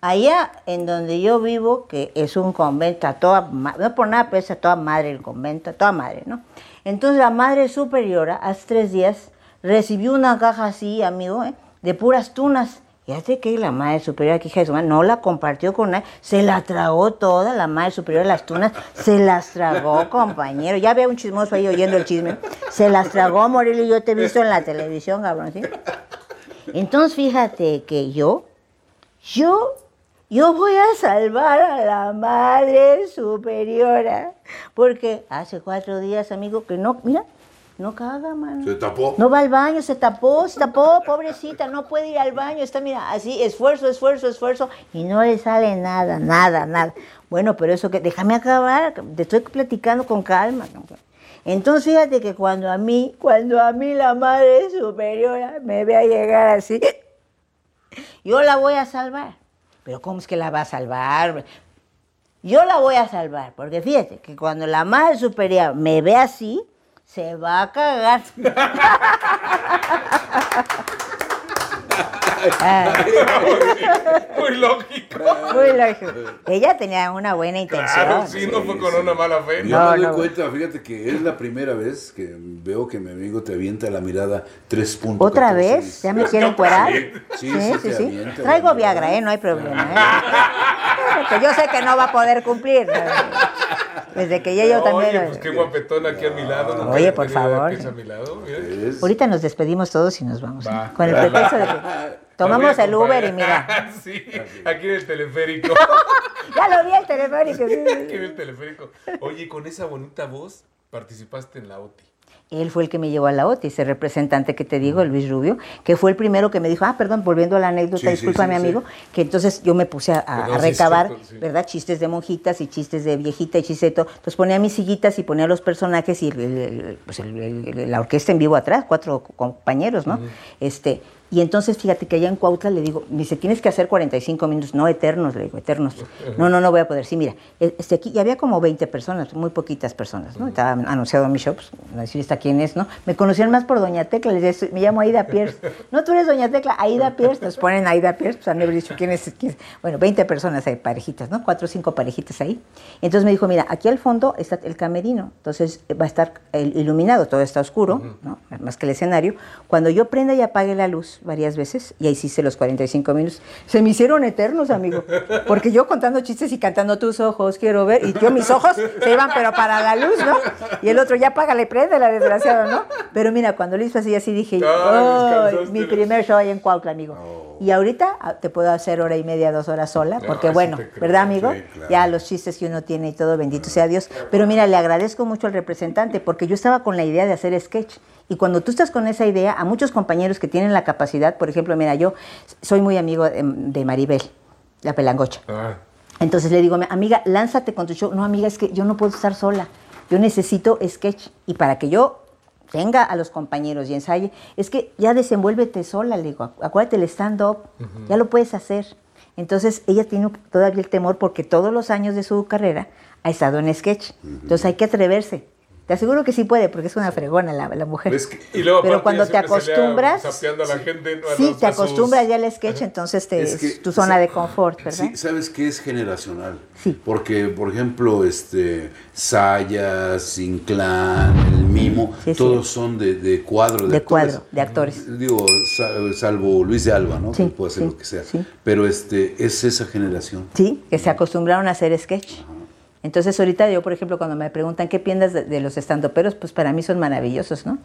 Allá en donde yo vivo, que es un convento, a toda, no por nada, pero es a toda madre el convento, a toda madre, ¿no? Entonces la madre superiora, hace tres días, recibió una caja así, amigo, ¿eh? de puras tunas. Y hace que la madre superior, aquí Jesús, no la compartió con nadie, se la tragó toda, la madre superior, las tunas, se las tragó, compañero. Ya veo un chismoso ahí oyendo el chisme. Se las tragó, Morillo, yo te he visto en la televisión, cabrón, ¿sí? Entonces, fíjate que yo, yo, yo voy a salvar a la madre superiora. Porque hace cuatro días, amigo, que no, mira, no caga, mano. Se tapó. No va al baño, se tapó, se tapó, pobrecita, no puede ir al baño. Está, mira, así, esfuerzo, esfuerzo, esfuerzo, y no le sale nada, nada, nada. Bueno, pero eso que, déjame acabar, te estoy platicando con calma. Entonces, fíjate que cuando a mí, cuando a mí la madre superiora me ve a llegar así, yo la voy a salvar. Pero ¿cómo es que la va a salvar? Yo la voy a salvar, porque fíjate que cuando la madre superior me ve así, se va a cagar. Muy lógico. Muy lógico. Ella tenía una buena intención. Claro, sí, no fue con una mala fe. Yo me doy cuenta, fíjate que es la primera vez que veo que mi amigo te avienta la mirada tres puntos. ¿Otra vez? ¿Ya me quieren cuerar? Sí, sí, sí. sí, Traigo Viagra, ¿eh? No hay problema. ¿eh? Que yo sé que no va a poder cumplir. Desde que ya yo también. Oye, pues qué guapetón aquí a mi lado. Oye, por favor. Ahorita nos despedimos todos y nos vamos. Con el pretexto de que tomamos el Uber y mira. sí, aquí en el teleférico. ya lo vi el teleférico. Sí. Aquí en el teleférico. Oye, con esa bonita voz participaste en la OTI. Él fue el que me llevó a la OTI, ese representante que te digo, Luis Rubio, que fue el primero que me dijo, ah, perdón, volviendo a la anécdota, disculpa mi amigo, que entonces yo me puse a, recabar, ¿verdad? Chistes de monjitas y chistes de viejita y chiseto. Entonces ponía mis sillitas y ponía los personajes y pues la orquesta en vivo atrás, cuatro compañeros, ¿no? Este, y entonces, fíjate que allá en Cuautla le digo, me dice, tienes que hacer 45 minutos, no eternos, le digo, eternos. No, no, no voy a poder. Sí, mira, e, este aquí, y había como 20 personas, muy poquitas personas, ¿no? Estaba anunciado en mi show, pues, a decir, ¿esta quién es, no? Me conocían más por Doña Tecla, les decía, me llamo Aida Pierce. No, tú eres Doña Tecla, Aida Pierce, nos ponen Aida Pierce, pues han dicho, ¿quién es, quién es? Bueno, 20 personas hay, parejitas, ¿no? Cuatro o cinco parejitas ahí. Entonces me dijo, mira, aquí al fondo está el camerino, entonces va a estar iluminado, todo está oscuro, ¿no? Más que el escenario. Cuando yo prenda y apague la luz varias veces, y ahí hice los 45 minutos. Se me hicieron eternos, amigo. Porque yo contando chistes y cantando tus ojos, quiero ver. Y yo mis ojos se iban, pero para la luz, ¿no? Y el otro, ya págale, prende la desgraciada, ¿no? Pero mira, cuando lo hizo así, así dije, oh, mi primer show ahí en Cuautla, amigo. Y ahorita ah, te puedo hacer hora y media, dos horas sola, porque sí bueno. ¿verdad, amigo? Sí, claro. Ya los chistes que uno tiene y todo, bendito sea Dios. Pero mira, le agradezco mucho al representante, porque yo estaba con la idea de hacer sketch. Y cuando tú estás con esa idea, a muchos compañeros que tienen la capacidad, por ejemplo, mira, yo soy muy amigo de, de Maribel, la pelangocha. Ah, Entonces le digo, amiga, lánzate con tu show. No, amiga, es que yo no puedo estar sola. Yo necesito sketch. Y para que yo tenga a los compañeros y ensaye, es que ya desenvuélvete sola, le digo. Acuérdate el stand-up, ya lo puedes hacer. Entonces ella tiene todavía el temor porque todos los años de su carrera ha estado en sketch. Entonces hay que atreverse. Te aseguro que sí puede, porque es una fregona la, la mujer. Es que- Y luego, Pero cuando te acostumbras, sapeando a la gente, ¿no? A sí, los- te sus- acostumbras ya al sketch, entonces te, Es que- es tu zona de confort, ¿verdad? Sí, ¿sabes qué es generacional? Sí. Porque, por ejemplo, este Sayas, Inclán, el Mimo, Sí, sí. todos son de, de cuadro. De, De actores. cuadro, de actores. Digo, sa- salvo Luis de Alba, ¿no? Sí, que puede hacer sí, lo que sea. sí. Pero este es esa generación. Sí, que se acostumbraron a hacer sketch. Entonces ahorita yo, por ejemplo, cuando me preguntan qué piensas de, de los estandoperos, pues para mí son maravillosos, ¿no?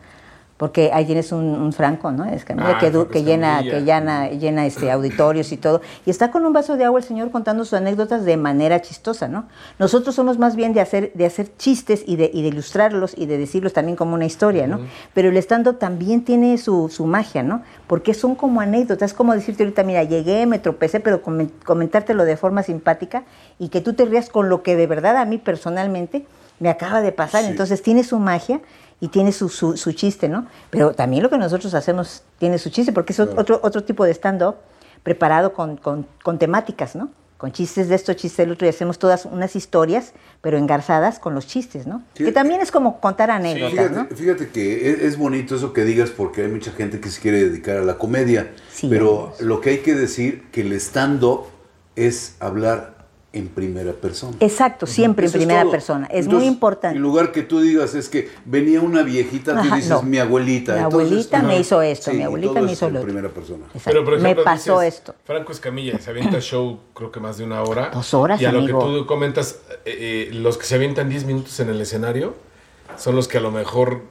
Porque ahí tienes un, un Franco, ¿no? Es que, Ah, que, llena, que llena, llena este, auditorios y todo. Y está con un vaso de agua el señor contando sus anécdotas de manera chistosa, ¿no? Nosotros somos más bien de hacer, de hacer chistes y de, y de ilustrarlos y de decirlos también como una historia, ¿no? Pero el stand-up también tiene su, su magia, ¿no? Porque son como anécdotas, es como decirte ahorita, mira, llegué, me tropecé, pero comen- comentártelo de forma simpática y que tú te rías con lo que de verdad a mí personalmente me acaba de pasar. Sí. Entonces tiene su magia y tiene su, su, su chiste, ¿no? Pero también lo que nosotros hacemos tiene su chiste, porque es otro, otro tipo de stand-up preparado con, con, con temáticas, ¿no? Con chistes de esto, chistes del otro, y hacemos todas unas historias, pero engarzadas con los chistes, ¿no? Que también es como contar anécdotas, Fíjate, ¿no? fíjate que es, es bonito eso que digas porque hay mucha gente que se quiere dedicar a la comedia. Sí, pero lo que hay que decir que el stand-up es hablar en primera persona. Exacto, siempre en Eso primera persona. Es Entonces, muy importante. En lugar que tú digas es que venía una viejita, tú dices no. mi abuelita. Mi Entonces, abuelita me hizo esto, mi abuelita me hizo en lo otro. primera persona. Exacto. Pero, por ejemplo, me pasó dices, esto. Franco Escamilla se avienta show, creo que más de una hora. Dos horas, Y a lo que tú comentas, eh, eh, los que se avientan 10 minutos en el escenario son los que a lo mejor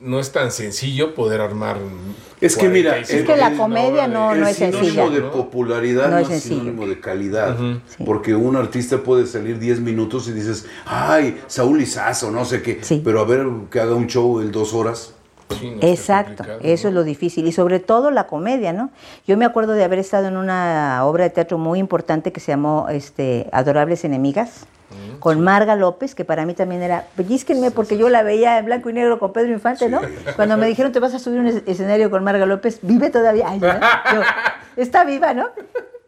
no es tan sencillo poder armar. Es que mira, 45 Es que la comedia no- el no es sinónimo sencilla. de popularidad No no, es es sencillo. sinónimo de calidad. Sí. Porque un artista puede salir 10 minutos y dices, ay, Saúl Izazo, no sé qué. Sí. Pero a ver que haga un show en dos horas. Sí, no, está Exacto, eso ¿no? es lo difícil y sobre todo la comedia, ¿no? Yo me acuerdo de haber estado en una obra de teatro muy importante que se llamó este, Adorables Enemigas, con Marga López, que para mí también era, pellizquenme porque yo la veía en blanco y negro con Pedro Infante, ¿no? Cuando me dijeron te vas a subir un es- escenario con Marga López, vive todavía, Ay, ¿no? Yo, está viva, ¿no?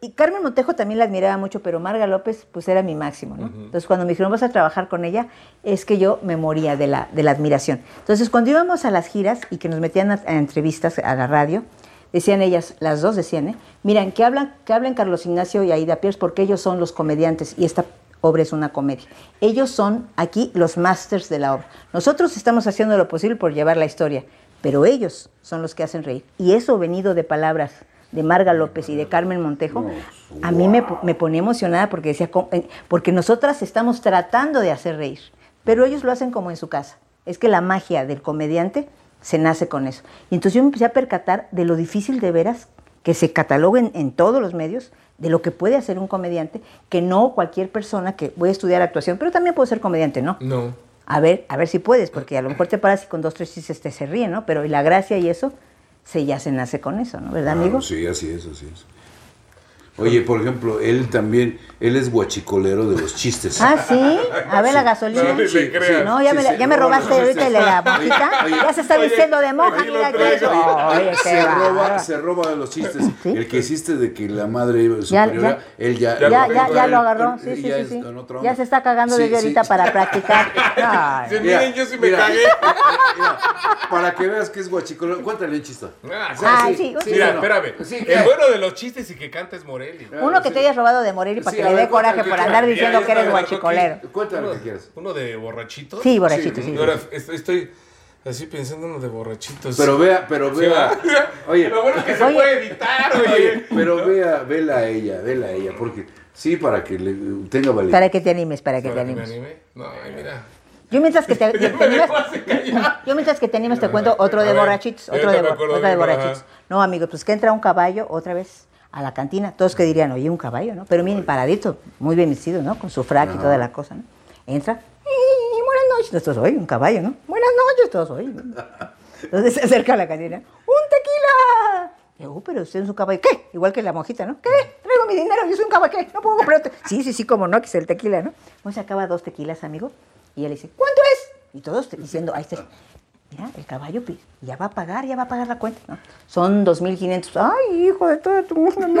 Y Carmen Montejo también la admiraba mucho, pero Marga López pues era mi máximo, ¿no? Entonces cuando me dijeron vas a trabajar con ella, es que yo me moría de la, de la admiración. Entonces cuando íbamos a las giras y que nos metían a, a entrevistas a la radio, decían ellas, las dos decían, ¿eh? Miren, que hablan, que hablen Carlos Ignacio y Aida Pierce porque ellos son los comediantes y esta obra es una comedia. Ellos son aquí los masters de la obra. Nosotros estamos haciendo lo posible por llevar la historia, pero ellos son los que hacen reír. Y eso venido de palabras de Marga López y de Carmen Montejo, a mí me, me pone emocionada porque decía, porque nosotras estamos tratando de hacer reír, pero ellos lo hacen como en su casa. Es que la magia del comediante se nace con eso. Y entonces yo me empecé a percatar de lo difícil de veras que se cataloguen en todos los medios de lo que puede hacer un comediante, que no cualquier persona que voy a estudiar actuación, pero también puedo ser comediante, ¿no? No. A ver, a ver si puedes, porque a lo mejor te paras y con dos, tres chistes te se ríen, ¿no? Pero y la gracia y eso, se ya se nace con eso, ¿no? ¿Verdad, amigo? Sí, así es, así es. Oye, por ejemplo, él también, él es guachicolero de los chistes. Ah, sí. A ver la gasolina. No, ni le creas. No, ya Sí, me, la- sí, ya me roba robaste ahorita el de la mojita. Oye, Ya se está oye, diciendo de moja, mira que Oye, se roba, se roba los chistes. ¿Sí? El que hiciste de que la madre Ya, superiora, ya. él ya, Ya Ya, lo ya, ya lo agarró. Sí, sí, ya sí. sí. Ya se está cagando Sí, desde sí. ahorita para practicar. Ay. Sí, miren, yo sí me mira, cagué. mira, para que veas que es guachicolero, cuéntale un chiste. Ah, sí, sí. sí, sí, Mira, espérame. Sí, el bueno de los chistes y que cantes Morelli. Uno que te hayas robado de morir y para Sí, que le dé coraje por andar diciendo que eres guachicolero. Cuéntale lo que quieras. uno de borrachitos. Sí, borrachito, sí. Ahora estoy, estoy así pensando uno de borrachitos. Pero vea, pero vea. Oye, Lo bueno es que se Oye. puede editar, oye, pero vea, vela a ella, vela a ella, porque sí, para que le tenga validez. Para que te animes, para que te ¿Para que me animes. anime? No, ay, mira. Yo mientras que te, te me animas, callado. yo mientras que te animas te cuento otro de borrachitos, otro de, me borrachitos. No, amigos, pues que entra un caballo otra vez a la cantina. Todos que dirían, oye, un caballo, ¿no? Pero miren, paradito, muy bien vestido, ¿no? Con su frac y toda la cosa, ¿no? Entra, y buenas noches, todos, oye, un caballo, ¿no? Buenas noches, todos, oye. Entonces se acerca a la cantina, ¡un tequila! Digo, "Oh, pero usted es un caballo. ¿Qué? Igual que la monjita, ¿no? ¿Qué? Traigo mi dinero, yo soy un caballo, ¿qué? No puedo comprar otro. Sí, sí, sí, como no, que es el tequila, ¿no? Pues se acaba dos tequilas, amigo. Y él dice, ¿cuánto es? Y todos diciendo, ahí está. Mira, el caballo ya va a pagar, ya va a pagar la cuenta. ¿no? Son 2.500. ¡Ay, hijo de toda tu... ¡Hasta luego!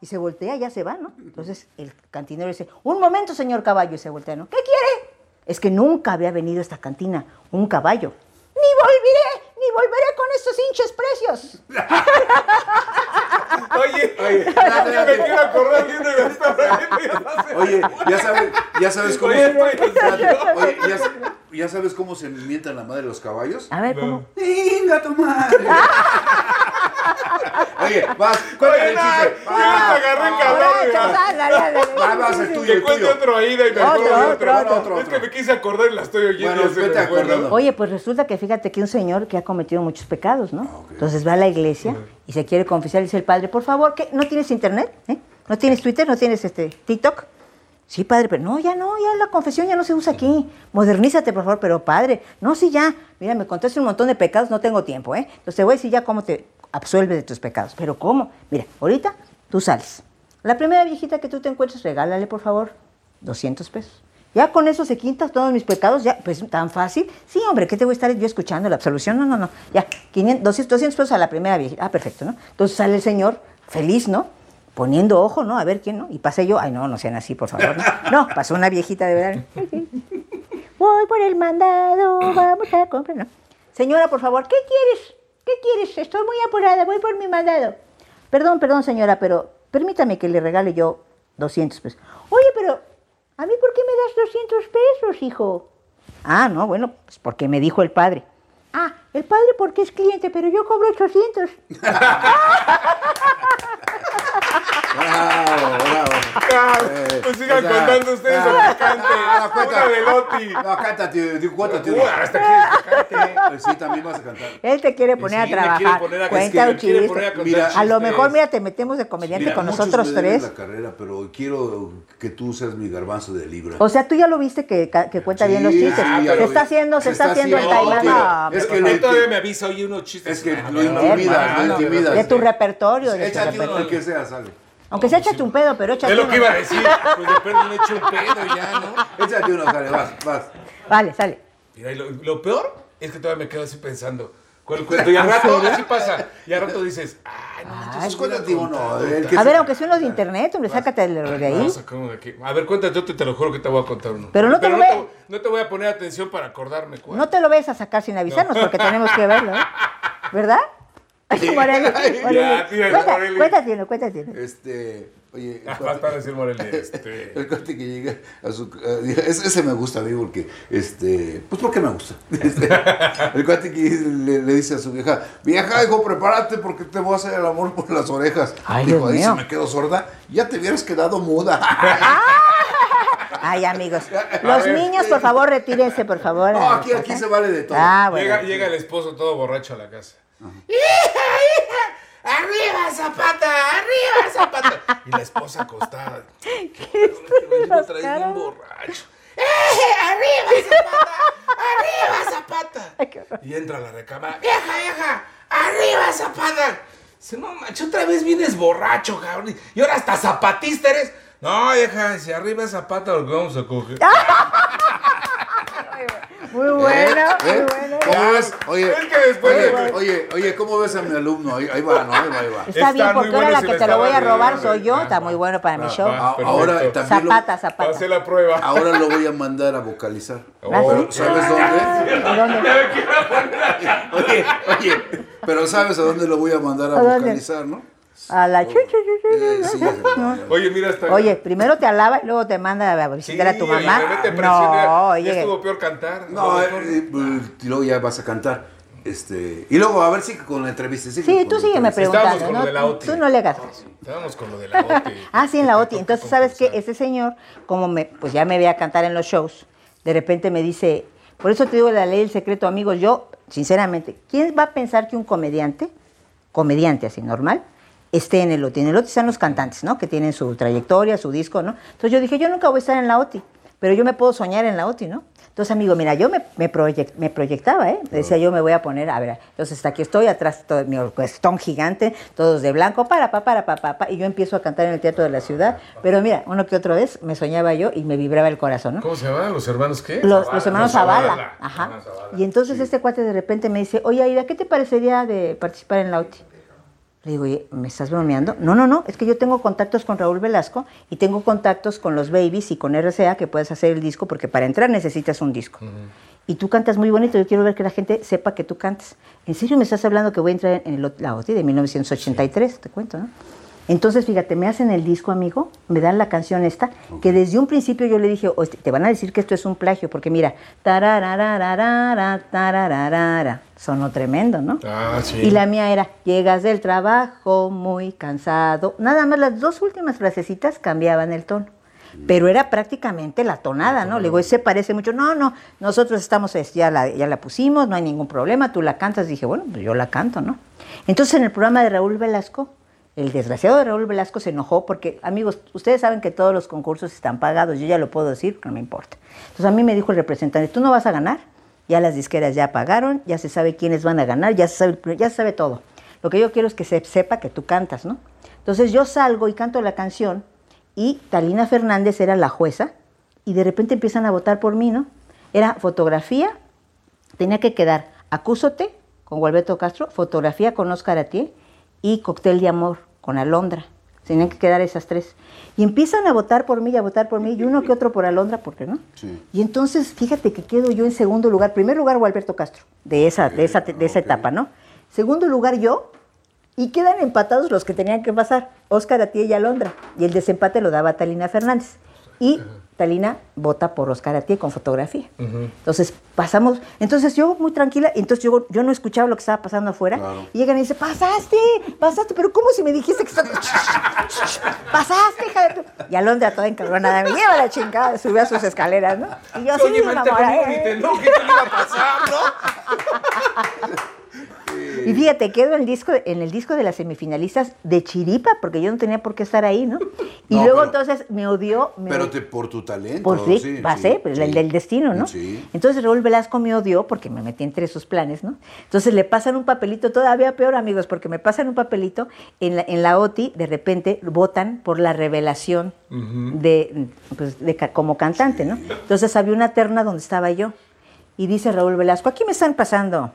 Y se voltea, ya se va, ¿no? Entonces el cantinero dice, un momento, señor caballo. Y se voltea, ¿no? ¿Qué quiere? Es que nunca había venido a esta cantina un caballo. ¡Ni volveré! ¡Ni volveré con estos hinches precios! Oye, Oye, ya me quiero acordar bien de gastar. Oye, ya sabes, ya sabes cómo. Oye, oye, ya, ya sabes cómo se mientan la madre de los caballos. A ver, ¿cómo? ¡Venga tu madre! Oye, vas, cuéntame el chiste. no, ya te agarré en calor, Ahora, mira. chaval, dale, dale, dale. Va, vas, el tuyo, Que cuente otro ahí y me acuerdo de otro, otro. otro, Es que me quise acordar y la estoy oyendo. Bueno. Oye, pues resulta que fíjate que un señor que ha cometido muchos pecados, ¿no? Entonces va a la iglesia y se quiere confesar y dice el padre, por favor, ¿qué? ¿no tienes internet? ¿Eh? ¿No tienes Twitter? ¿No tienes este TikTok? Sí, padre, pero no, ya no, ya la confesión ya no se usa aquí. Modernízate, por favor, pero padre, no, sí, ya. Mira, me contaste un montón de pecados, no tengo tiempo, ¿eh? Entonces te voy a decir ya cómo te absuelves de tus pecados. Pero ¿cómo? Mira, ahorita tú sales. La primera viejita que tú te encuentres, regálale, por favor, 200 pesos. Ya con eso se quitan todos mis pecados, ya, pues tan fácil. Sí, hombre, ¿qué te voy a estar yo escuchando? ¿La absolución? No, no, no. Ya, 500, 200, 200 pesos a la primera viejita. Ah, perfecto, ¿no? Entonces sale el señor, feliz, ¿no? Poniendo ojo, ¿no? A ver quién, ¿no? Y pasé yo, ay, no, no sean así, por favor, ¿no? No, pasó una viejita de verdad. Voy por el mandado, vamos a comprar, ¿no? Señora, por favor, ¿qué quieres? ¿Qué quieres? Estoy muy apurada, voy por mi mandado. Perdón, perdón, señora, pero permítame que le regale yo 200 pesos. Oye, pero, ¿a mí por qué me das 200 pesos, hijo? Ah, no, bueno, pues porque me dijo el padre. Ah, el padre porque es cliente, pero yo cobro 800. Bravo, bravo. Ah, Eh, Pues sigan o sea, contando ustedes ah, lo que cante. ah, cuenta. De Loti. No, cántate, digo, cuéntate. Uh, hasta que cante. Pues sí, también vas a cantar. Él te quiere poner Sí, a trabajar. poner a- Cuenta un chiste. a Mira, A lo mejor, mira, te metemos de comediante Mira, con nosotros me tres. la carrera, pero quiero que tú seas mi garbanzo de libra. O sea, tú ya lo viste que, que cuenta bien los Sí, chistes. sí, ya se lo está vi. haciendo, se, Se está está haciendo tío. No, Es que Él lo- todavía me avisa, oye, unos chistes. Es que Ah, lo no, intimidas, no, lo no, intimidas. de tu repertorio. De tu Échate uno que sea, sale. Aunque se échate un pedo, pero échate Es lo uno. que iba a decir. Pues de perdido me echo un pedo ya, ¿no? Échate uno, sale, vas, vas. Vale, sale. Mira, y lo, lo peor es que todavía me quedo así pensando. Con el cuento. Y al rato así pasa. Y al rato dices, ay, no cuéntate uno. el que A ver, sea. aunque sea uno de internet, hombre, sácate de de ahí. Vamos a sacar uno de aquí. A ver, cuéntate, yo te, te lo juro que te voy a contar uno. Pero no te lo no, ve- no te voy a poner atención para acordarme cuál. No te lo ves a sacar sin avisarnos porque tenemos que verlo, ¿eh? ¿Verdad? Morelli. Ya, Cuenta- uno, cuéntate uno. Este, oye, el Ah, decir Morelli. Este. el cuate que llega a su... ese, ese me gusta a mí porque, este, pues porque me gusta. Este, el cuate que le, le dice a su vieja, vieja, hijo, prepárate porque te voy a hacer el amor por las orejas. Ay, Dijo, Dios mío. se me quedo sorda, ya te hubieras quedado muda. Ay, amigos. Los ver, niños, por favor, retírense, por favor. No, aquí, aquí se vale de todo. Ah, bueno. Llega, llega el esposo todo borracho a la casa. ¡Hija, hija! ¡Arriba, Zapata! ¡Arriba, Zapata! Y la esposa acostada. ¿Qué lo esas traes bien borracho. ¡Eh! ¡Arriba, Zapata! ¡Arriba, Zapata! Qué. Y entra a la recámara. ¡Vieja, vieja! ¡Arriba, Zapata! Dice, no manches, otra vez vienes borracho, cabrón. Y ahora hasta zapatista eres. No, vieja, si arriba es Zapata, lo que vamos a coger. Muy bueno, ¿Eh? muy ¿Eh? bueno. ¿Cómo ves? Oye, Es que después oye, de- oye, oye, ¿cómo ves a mi alumno? Ahí, ahí va, ¿no? Ahí va, ahí va. Está bien, Está porque ahora bueno la si que te lo voy a robar soy yo. Ah, Está muy bueno para mi Va, show. Ah. Ahora también lo, Zapata, zapata. Pase la prueba. ahora lo voy a mandar a vocalizar. ¿Ah, Pero, sí? ¿Sabes dónde? Oye, oye, pero ¿sabes a dónde lo voy a mandar a, vocalizar, no? A la chu, Eh, sí, ya lo- Oye, mira, hasta. Oye, primero te alaba y luego te manda a visitar a tu mamá. te No, ya oye. estuvo peor cantar. No, eh, eh, y luego ya vas a cantar. Este, y luego a ver si con la entrevista. Sí, con tú sígueme preguntando. con lo ¿no? de la OTI. Tú no le hagas caso. Estábamos con lo de la OTI. Ah, sí, en la OTI. Entonces, ¿sabes qué? Este señor, como me, pues ya me veía cantar en los shows, de repente me dice, por eso te digo la ley del secreto, amigos, yo, sinceramente, ¿quién va a pensar que un comediante comediante así normal, esté en el OTI. En el OTI están los cantantes, ¿no? Que tienen su trayectoria, su disco, ¿no? Entonces yo dije, yo nunca voy a estar en la OTI, pero yo me puedo soñar en la OTI, ¿no? Entonces, amigo, mira, yo me, me, proyect- me proyectaba, ¿eh? Decía, yo me voy a poner, a ver, entonces aquí estoy, atrás todo mi orquestón gigante, todos de blanco, para, pa, para, pa, pa, pa, y yo empiezo a cantar en el Teatro de la Ciudad, pero mira, uno que otra vez me soñaba yo y me vibraba el corazón, ¿no? ¿Cómo se llaman? ¿Los hermanos qué? Los, los hermanos Zavala. Zavala. Ajá. Zavala. Y entonces este cuate de repente me dice, oye, Aida, ¿qué te parecería de participar en la OTI? Le digo, oye, ¿me estás bromeando? No, no, no, es que yo tengo contactos con Raúl Velasco y tengo contactos con los Babies y con RCA que puedes hacer el disco porque para entrar necesitas un disco. Y tú cantas muy bonito, yo quiero ver que la gente sepa que tú cantas. ¿En serio me estás hablando que voy a entrar en el- la OTI de 1983? Te cuento, ¿no? Entonces, fíjate, me hacen el disco, amigo, me dan la canción esta, que desde un principio yo le dije, "O este, te van a decir que esto es un plagio, porque mira, tararararara, tarararara, sonó tremendo, ¿no? Ah, sí. Y la mía era, llegas del trabajo muy cansado. Nada más las dos últimas frasecitas cambiaban el tono. Pero era prácticamente la tonada, ¿no? Le digo, se parece mucho. No, no, nosotros estamos, es- ya la, ya la pusimos, no hay ningún problema, tú la cantas. Dije, bueno, pues yo la canto, ¿no? Entonces en el programa de Raúl Velasco, el desgraciado de Raúl Velasco se enojó porque, amigos, ustedes saben que todos los concursos están pagados, yo ya lo puedo decir, no me importa. Entonces a mí me dijo el representante, tú no vas a ganar, ya las disqueras ya pagaron, ya se sabe quiénes van a ganar, ya se sabe, todo. Lo que yo quiero es que se sepa que tú cantas, ¿no? Entonces yo salgo y canto la canción y Talina Fernández era la jueza y de repente empiezan a votar por mí, ¿no? Era fotografía, tenía que quedar Acúsote con Gualberto Castro, fotografía con Oscar Atié y cóctel de amor con Alondra. Tenían que quedar esas tres. Y empiezan a votar por mí y a votar por mí, y uno que otro por Alondra, ¿por qué no? Sí. Y entonces, fíjate que quedo yo en segundo lugar. Primer lugar, Gualberto Castro, de esa, de esa, de esa etapa, ¿no? Segundo lugar, yo, y quedan empatados los que tenían que pasar, Óscar Atié y Alondra. Y el desempate lo daba Talina Fernández. Y Talina vota por Óscar Atié con fotografía. Entonces pasamos, entonces yo muy tranquila, entonces yo, yo no escuchaba lo que estaba pasando afuera. Claro. Y llegan y dicen, pasaste, pasaste, pero ¿cómo si me dijiste que estás... pasaste, hija de tu-". Y Alondra toda encabronada, me lleva la chingada, subió a sus escaleras, ¿no? Y yo así, ni te enojes, ¿qué te iba a pasar, no? Y fíjate, quedo en el disco, en el disco de las semifinalistas de Chiripa, porque yo no tenía por qué estar ahí, ¿no? Y No, luego pero- entonces me odió. me Pero te, por tu talento. por sí, pasé, pues, el sí. del destino, ¿no? Sí. Entonces Raúl Velasco me odió porque me metí entre sus planes, ¿no? Entonces le pasan un papelito, todavía peor, amigos, porque me pasan un papelito en la, en la OTI, de repente votan por la revelación de, pues, de como cantante, ¿no? Entonces había una terna donde estaba yo y dice Raúl Velasco, aquí me están pasando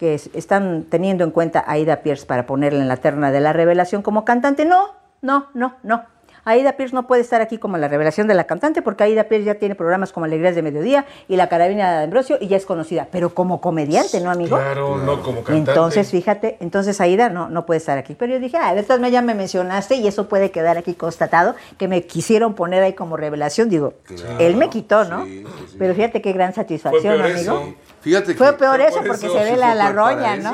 que es- están teniendo en cuenta a Aida Pierce para ponerla en la terna de la revelación como cantante. No, no, no, no. Aida Pierce no puede estar aquí como la revelación de la cantante porque Aida Pierce ya tiene programas como Alegrías de Mediodía y La Carabina de Ambrosio y ya es conocida, pero como comediante, ¿no, amigo? Claro, no como cantante. Entonces, fíjate, entonces Aida no, no puede estar aquí. Pero yo dije, ah, de todas maneras ya me mencionaste y eso puede quedar aquí constatado, que me quisieron poner ahí como revelación. Digo, Claro, él me quitó, ¿no? sí, sí, sí. Pero fíjate qué gran satisfacción, peor amigo. eso. Fíjate que Fue peor eso por porque eso, se ve la, la roña, ¿no?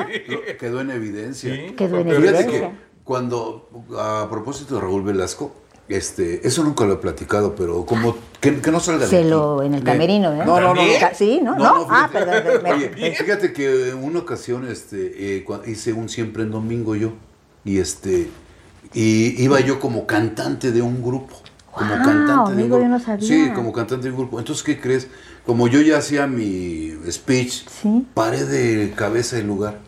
quedó en evidencia. Sí, Quedó en peor. Fíjate evidencia. que cuando, a propósito de Raúl Velasco, este, eso nunca lo he platicado, pero como que, que no salga de Se aquí. lo en el De- camerino, ¿eh? No, no, no. ¿También? no. Sí, ¿no? ¿No? Ah, perdón, Oye, fíjate que en una ocasión este, eh, hice un siempre en domingo yo y este y iba yo como cantante de un grupo. Como Guau, cantante de un amigo, yo grupo. no sabía. Sí, como cantante de un grupo. Entonces, ¿qué crees? Como yo ya hacía mi speech, Sí. paré de cabeza del lugar.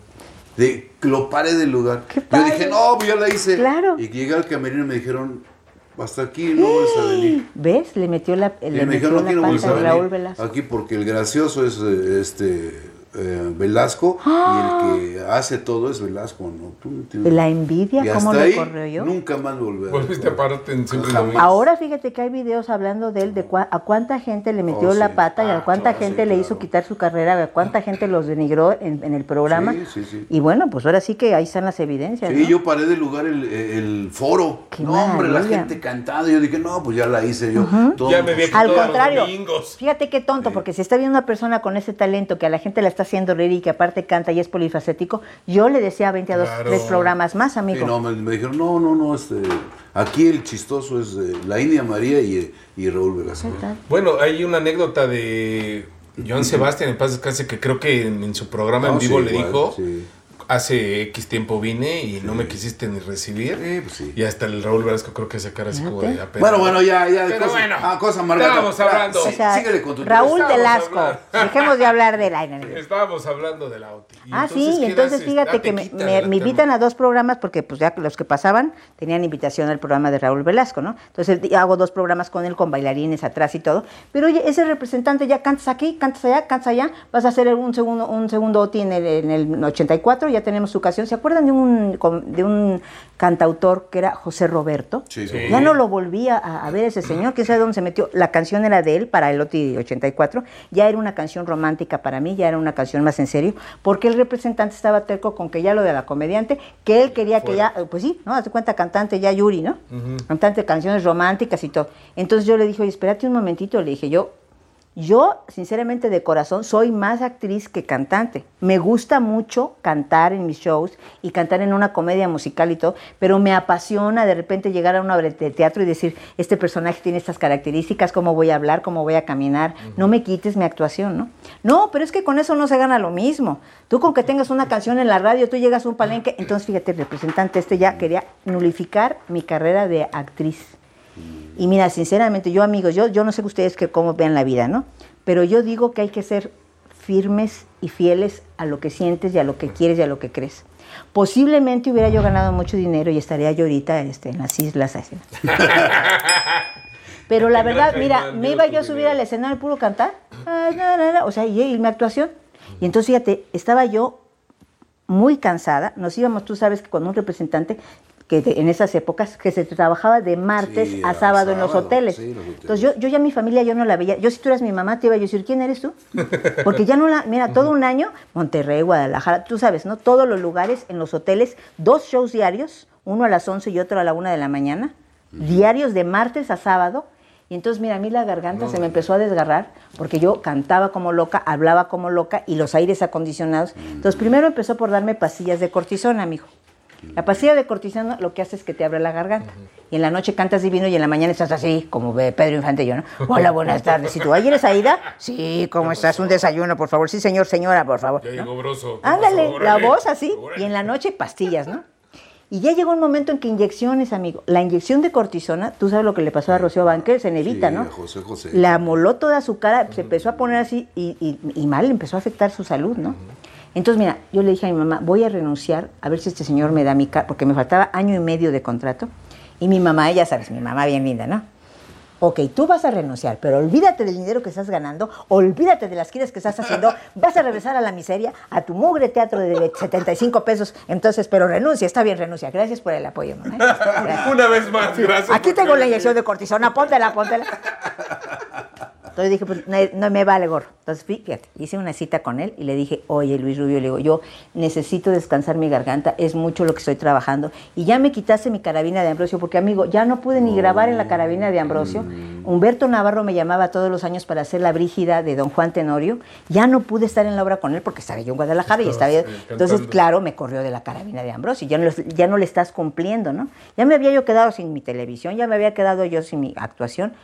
De, lo paré del lugar. Qué Yo dije, no, pues ya la hice. Claro. Y llegué al camerino y me dijeron, hasta aquí no vas a venir. ¿Ves? Le metió la, le me metió la no pata a Raúl. Velasco. Aquí porque el gracioso es eh, este eh, Velasco Ah. y el que hace todo es Velasco, ¿no? Tú. La envidia, Y ¿cómo hasta lo corrió yo? Nunca más volver. Volviste a pararte en siempre. Ahora fíjate que hay videos hablando de él, de cua- a cuánta gente le metió Oh, la pata y a Ah, cuánta claro, gente sí, le hizo quitar su carrera, a cuánta gente los denigró en, en el programa. Sí, sí, sí. Y bueno, pues ahora sí que ahí están las evidencias. Sí, ¿no? yo paré de lugar el, el foro. Qué no, hombre, la gente cantando. Yo dije, no, pues ya la hice yo. Todo- Ya me había Al los contrario, fíjate qué tonto, porque si está viendo una persona con ese talento que a la gente la está haciendo reír y que aparte canta y es polifacético, yo le decía 20 a dos Claro. tres programas más, Sí, amigo. no, me, me dijeron, no, no, no, este, aquí el chistoso es eh, la India María y, y Raúl Velasco. Bueno, hay una anécdota de Joan Sebastián en paz descanse que creo que en, en su programa en vivo sí, le igual, dijo sí. Hace X tiempo vine y no me quisiste ni recibir. Sí, pues sí. Y hasta el Raúl Velasco creo que esa cara así como de apenas. Bueno, bueno, ya, ya. Pero cosa, bueno, ah, cosa amarga. estábamos hablando. Sí, O sea, síguele con tu Raúl Velasco. Dejemos de hablar de la... Estábamos hablando de la OTI. Y Ah, sí, y ¿qué entonces haces? fíjate Ah, que me, invitan a dos programas porque pues ya los que pasaban tenían invitación al programa de Raúl Velasco, ¿no? Entonces hago dos programas con él, con bailarines atrás y todo. Pero oye, ese representante ya cantas aquí, cantas allá, cantas allá, vas a hacer un segundo, un segundo OTI en el, en el 84, ya tenemos su canción. ¿Se acuerdan de un, de un cantautor que era José Roberto? Sí, Sí. Ya no lo volví a, a ver ese señor, quién sabe dónde se metió. La canción era de él para el OTI 84, ya era una canción romántica para mí, ya era una canción más en serio, porque el representante estaba terco con que ya lo de la comediante, que él quería que ya, pues sí, ¿no? Hazte cuenta, cantante ya Yuri, ¿no? Cantante de canciones románticas y todo. Entonces yo le dije, oye, espérate un momentito, le dije yo, yo, sinceramente, de corazón, soy más actriz que cantante. Me gusta mucho cantar en mis shows y cantar en una comedia musical y todo, pero me apasiona de repente llegar a una obra de teatro y decir, este personaje tiene estas características, cómo voy a hablar, cómo voy a caminar, no me quites mi actuación, ¿no? No, pero es que con eso no se gana lo mismo. Tú con que tengas una canción en la radio, tú llegas a un palenque, entonces fíjate, el representante este ya quería nulificar mi carrera de actriz. Y mira, sinceramente, yo amigos, yo, yo no sé ustedes que cómo vean la vida, ¿no? Pero yo digo que hay que ser firmes y fieles a lo que sientes y a lo que quieres y a lo que crees. Posiblemente hubiera yo ganado mucho dinero y estaría yo ahorita este, en las islas. así. Pero la verdad, mira, me iba yo a subir al escenario puro cantar. O sea, y, y mi actuación. Y entonces, fíjate, estaba yo muy cansada. Nos íbamos, tú sabes que con un representante que de- en esas épocas que se trabajaba de martes Sí, a sábado en los hoteles. sí, los hoteles. Entonces yo, yo ya mi familia yo no la veía. Yo si tú eras mi mamá te iba a decir, ¿quién eres tú? Porque ya no la, mira, todo un año, Monterrey, Guadalajara, tú sabes, ¿no? Todos los lugares en los hoteles, dos shows diarios, uno a las 11 y otro a la 1 de la mañana, diarios de martes a sábado. Y entonces, mira, a mí la garganta se me empezó a desgarrar porque yo cantaba como loca, hablaba como loca y los aires acondicionados. Entonces, primero empezó por darme pastillas de cortisona, amigo. La pastilla de cortisona lo que hace es que te abre la garganta. Y en la noche cantas divino y en la mañana estás así, como ve Pedro Infante y yo, ¿no? Hola, buenas tardes. ¿Y tú ayer eres Aida? Sí, ¿cómo estás? Un desayuno, por favor. Sí, señor, señora, por favor. Ya ¿no? llegó Broso. ¿Qué Ándale, la voz así. Y en la noche pastillas, ¿no? Y ya llegó un momento en que inyecciones, amigo. La inyección de cortisona, tú sabes lo que le pasó a Rocío Banquer, se nevita, Sí, ¿no? a José José. La moló toda su cara, se empezó a poner así y, y- y mal, empezó a afectar su salud, ¿no? Entonces, mira, yo le dije a mi mamá, voy a renunciar a ver si este señor me da mi carta, porque me faltaba año y medio de contrato. Y mi mamá, ella sabes, mi mamá bien linda, ¿no? Ok, tú vas a renunciar, pero olvídate del dinero que estás ganando, olvídate de las giras que estás haciendo, vas a regresar a la miseria, a tu mugre teatro de 75 pesos. Entonces, pero renuncia, está bien, renuncia. Gracias por el apoyo, mamá. Gracias. Una vez más, gracias. Aquí tengo la inyección de cortisona, póntela, póntela. Entonces dije, pues no, no me vale gorro. Entonces fíjate, hice una cita con él y le dije, oye Luis Rubio, le digo, yo necesito descansar mi garganta, es mucho lo que estoy trabajando. Y ya me quitaste mi carabina de Ambrosio, porque amigo, ya no pude ni grabar en la carabina de Ambrosio. Humberto Navarro me llamaba todos los años para hacer la brígida de Don Juan Tenorio. Ya no pude estar en la obra con él porque estaba yo en Guadalajara y estaba eh, Entonces, claro, me corrió de la carabina de Ambrosio. Ya no, ya no le estás cumpliendo, ¿no? Ya me había yo quedado sin mi televisión, ya me había quedado yo sin mi actuación.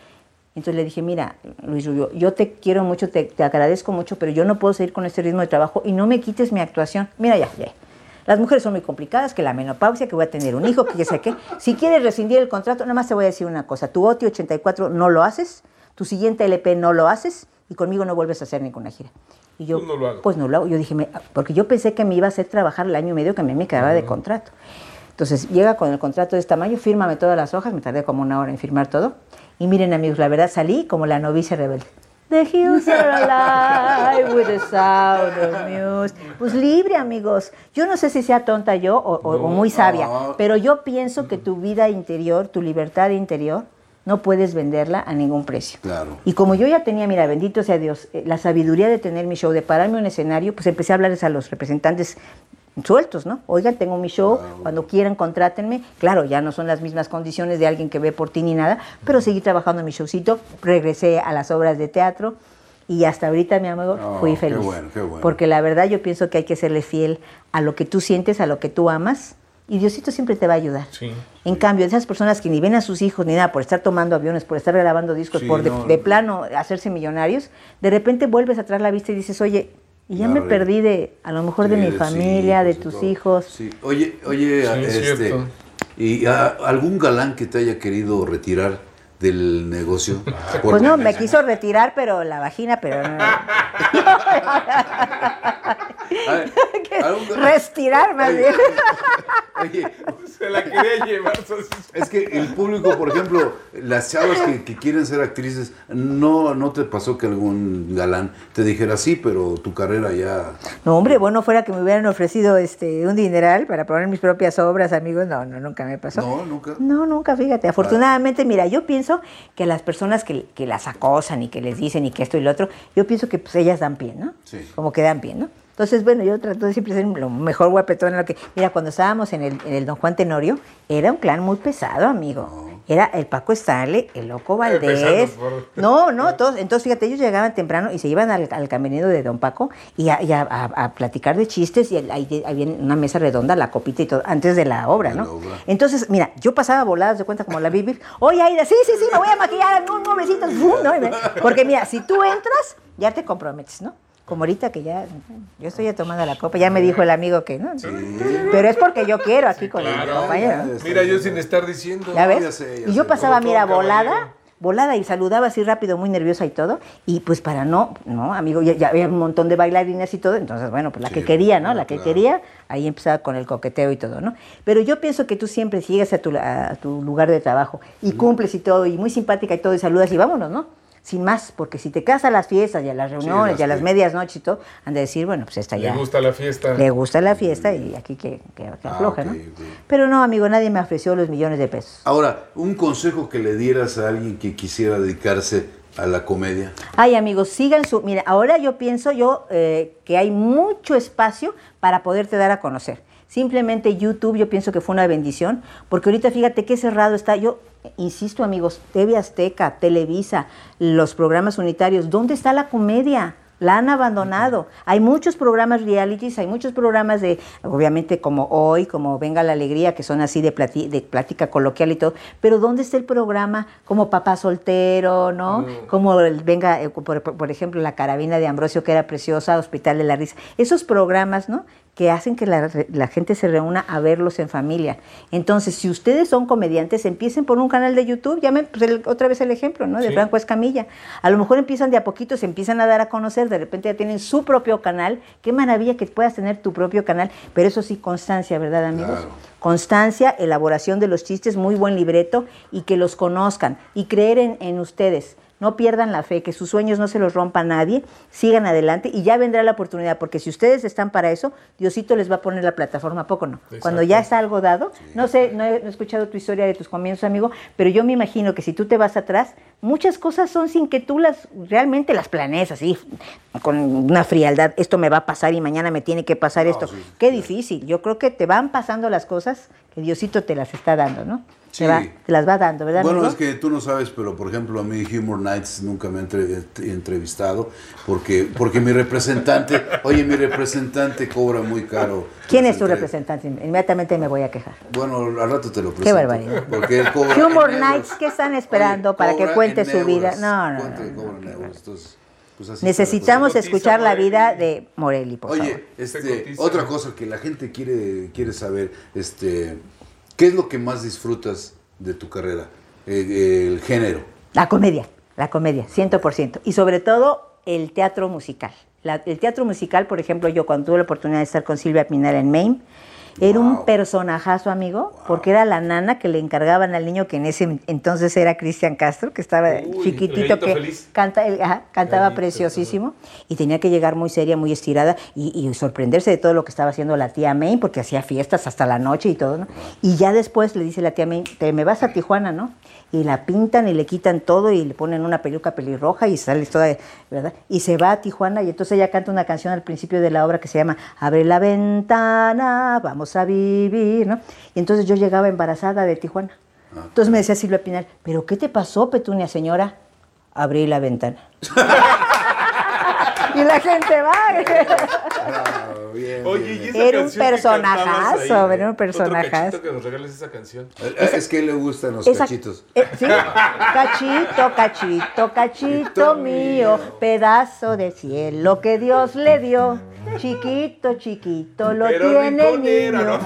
Entonces le dije, mira, Luis Rubio, yo te quiero mucho, te, te agradezco mucho, pero yo no puedo seguir con este ritmo de trabajo y no me quites mi actuación. Mira, ya, ya. Las mujeres son muy complicadas, que la menopausia, que voy a tener un hijo, que ya sé qué. Si quieres rescindir el contrato, nada más te voy a decir una cosa. Tu OTI 84 no lo haces, tu siguiente LP no lo haces y conmigo no vuelves a hacer ninguna gira. Y yo, Pues no lo hago. pues no lo hago. Yo dije, me- porque yo pensé que me iba a hacer trabajar el año y medio que a mí me quedaba de contrato. Entonces llega con el contrato de este tamaño, fírmame todas las hojas, me tardé como una hora en firmar todo. Y miren amigos, la verdad salí como la novicia rebelde. The hills are alive with the sound of music. Pues libre, amigos. Yo no sé si sea tonta yo o, o- o muy sabia, no. pero yo pienso que tu vida interior, tu libertad interior, no puedes venderla a ningún precio. Claro. Y como yo ya tenía, mira, bendito sea Dios, eh, la sabiduría de tener mi show, de pararme en un escenario, pues empecé a hablarles a los representantes sueltos, ¿no? Oigan, tengo mi show, cuando quieran contrátenme. Claro, ya no son las mismas condiciones de alguien que ve por ti ni nada, pero seguí trabajando en mi showcito, regresé a las obras de teatro y hasta ahorita, mi amigo, Oh, fui qué feliz. bueno, qué bueno. Porque la verdad yo pienso que hay que serle fiel a lo que tú sientes, a lo que tú amas, y Diosito siempre te va a ayudar. Sí. En cambio, esas personas que ni ven a sus hijos ni nada por estar tomando aviones, por estar grabando discos, Sí, por de, no, de no. plano hacerse millonarios, de repente vuelves a traer la vista y dices, oye, Y ya me perdí de, a lo mejor de mi de familia, de tus todo. hijos. Sí. Oye, oye, Sí, este. ¿y a- algún galán que te haya querido retirar del negocio? Pues no, me quiso retirar, pero la vagina, pero no. Algún Restirar más bien. Oye, Se la quería llevar. es que el público, por ejemplo, las chavas que, que quieren ser actrices, no, ¿no te pasó que algún galán te dijera sí, pero tu carrera ya... No, hombre, bueno, fuera que me hubieran ofrecido este un dineral para poner mis propias obras, amigos, no, no, nunca me pasó. No, nunca. No, nunca, fíjate. Afortunadamente, mira, yo pienso que las personas que, que las acosan y que les dicen y que esto y lo otro, yo pienso que pues ellas dan pie, ¿no? Sí. Como que dan pie, ¿no? Entonces, bueno, yo trato de siempre ser lo mejor guapetón en lo que... Mira, cuando estábamos en el, en el Don Juan Tenorio, era un clan muy pesado, amigo. Era el Paco Stanley, el Loco Valdés. Por- No, no, todos. Entonces, fíjate, ellos llegaban temprano y se iban al, al camerino de Don Paco y a, y a- a- a platicar de chistes y ahí había una mesa redonda, la copita y todo, antes de la obra, ¿no? la obra. Entonces, mira, yo pasaba voladas de cuenta como la Bibi. Oye, Aida, sí, sí, sí, me voy a maquillar un. ¿no? Y me- Porque mira, si tú entras, ya te comprometes, ¿no? Como ahorita que ya, yo estoy ya tomando la copa, ya me dijo el amigo que no. Pero es porque yo quiero aquí con el compañero. Mira, yo sin estar diciendo. ¿Ya ves? ya sé, ya y yo sé. pasaba, Como mira, volada, caballero. volada y saludaba así rápido, muy nerviosa y todo. Y pues para no, no, amigo, ya, ya había un montón de bailarines y todo. Entonces, bueno, pues la Sí, que quería, ¿no? La que claro. quería, ahí empezaba con el coqueteo y todo, ¿no? Pero yo pienso que tú siempre si llegas a tu, a tu lugar de trabajo y cumples y todo, y muy simpática y todo, y saludas y vámonos, ¿no? Sin más, porque si te casas a las fiestas y a las reuniones las y a las que- medias noches y todo, han de decir, bueno, pues esta Le ya. gusta la fiesta. Le gusta la fiesta y aquí que, que, que Ah, afloja, ¿no? ok. Pero no, amigo, nadie me ofreció los millones de pesos. Ahora, un consejo que le dieras a alguien que quisiera dedicarse a la comedia. Ay, amigos, sigan su... Mira, ahora yo pienso yo eh, que hay mucho espacio para poderte dar a conocer. Simplemente YouTube yo pienso que fue una bendición, porque ahorita fíjate qué cerrado está. Yo insisto, amigos, TV Azteca, Televisa, los programas unitarios, ¿dónde está la comedia? La han abandonado. Hay muchos programas realities, hay muchos programas de, obviamente como hoy, como Venga la Alegría, que son así de, plati- de plática coloquial y todo, pero ¿dónde está el programa como Papá Soltero, ¿no? Como el Venga, eh, por- por ejemplo, La Carabina de Ambrosio, que era preciosa, Hospital de la Risa. Esos programas, ¿no? Que hacen que la, la gente se reúna a verlos en familia. Entonces, si ustedes son comediantes, empiecen por un canal de YouTube, llamen pues, el- otra vez el ejemplo, ¿no? De Sí. Franco Escamilla. A lo mejor empiezan de a poquito, se empiezan a dar a conocer, de repente ya tienen su propio canal. Qué maravilla que puedas tener tu propio canal, pero eso sí, constancia, ¿verdad, amigos? Claro. Constancia, elaboración de los chistes, muy buen libreto y que los conozcan y creer en, en ustedes. No pierdan la fe, que sus sueños no se los rompa nadie, sigan adelante y ya vendrá la oportunidad, porque si ustedes están para eso, Diosito les va a poner la plataforma, ¿a poco no? Cuando ya está algo dado, no sé, no he, no he escuchado tu historia de tus comienzos, amigo, pero yo me imagino que si tú te vas atrás, muchas cosas son sin que tú las realmente las planees así, con una frialdad, esto me va a pasar y mañana me tiene que pasar esto. Qué difícil, yo creo que te van pasando las cosas que Diosito te las está dando, ¿no? Sí. Te, va- te las va dando, ¿verdad? Bueno, amigo? es que tú no sabes, pero por ejemplo a mí Humor Nights nunca me ha entre- entrevistado porque, porque mi representante, oye, mi representante cobra muy caro. ¿Quién es tu representante? Inmediatamente me voy a quejar. Bueno, al rato te lo presento. barbaridad. Porque él cobra Humor. Nights, ¿qué están esperando para que cuente en su vida? euros. No, no, ¿Cuánto no, no, cobra en no, no. euros? Entonces, pues Necesitamos escuchar la vida de Morelli, por favor. Oye, Se este, otra cosa que la gente quiere, quiere saber, este, ¿qué es lo que más disfrutas de tu carrera? Eh, el género. La comedia, la comedia, 100%. Y sobre todo el teatro musical. La- el teatro musical, por ejemplo, yo cuando tuve la oportunidad de estar con Silvia Pinal en Maine, era un personajazo, amigo, porque era la nana que le encargaban al niño que en ese entonces era Cristian Castro, que estaba Uy, chiquitito, que feliz. canta, el- ajá, cantaba preciosísimo y tenía que llegar muy seria, muy estirada y, y sorprenderse de todo lo que estaba haciendo la tía May, porque hacía fiestas hasta la noche y todo, ¿no? Y ya después le dice la tía May, te me vas a Tijuana, ¿no? Y la pintan y le quitan todo y le ponen una peluca pelirroja y sale toda, ¿verdad? Y se va a Tijuana y entonces ella canta una canción al principio de la obra que se llama Abre la ventana, vamos a vivir, ¿no? Y entonces yo llegaba embarazada de Tijuana. Entonces me decía Silvia Pinal, ¿pero qué te pasó, Petunia, señora? Abrí la ventana. y la gente va. Bravo, bien, Oye, bien, y esa Era un personajazo, ahí, era un personajazo. que nos regales esa canción. Eh, Es que le gustan los Esa- cachitos. eh, sí, cachito, cachito, cachito mío, pedazo de cielo que Dios le dio. Chiquito, chiquito, lo Pero tiene el niño. ¿no?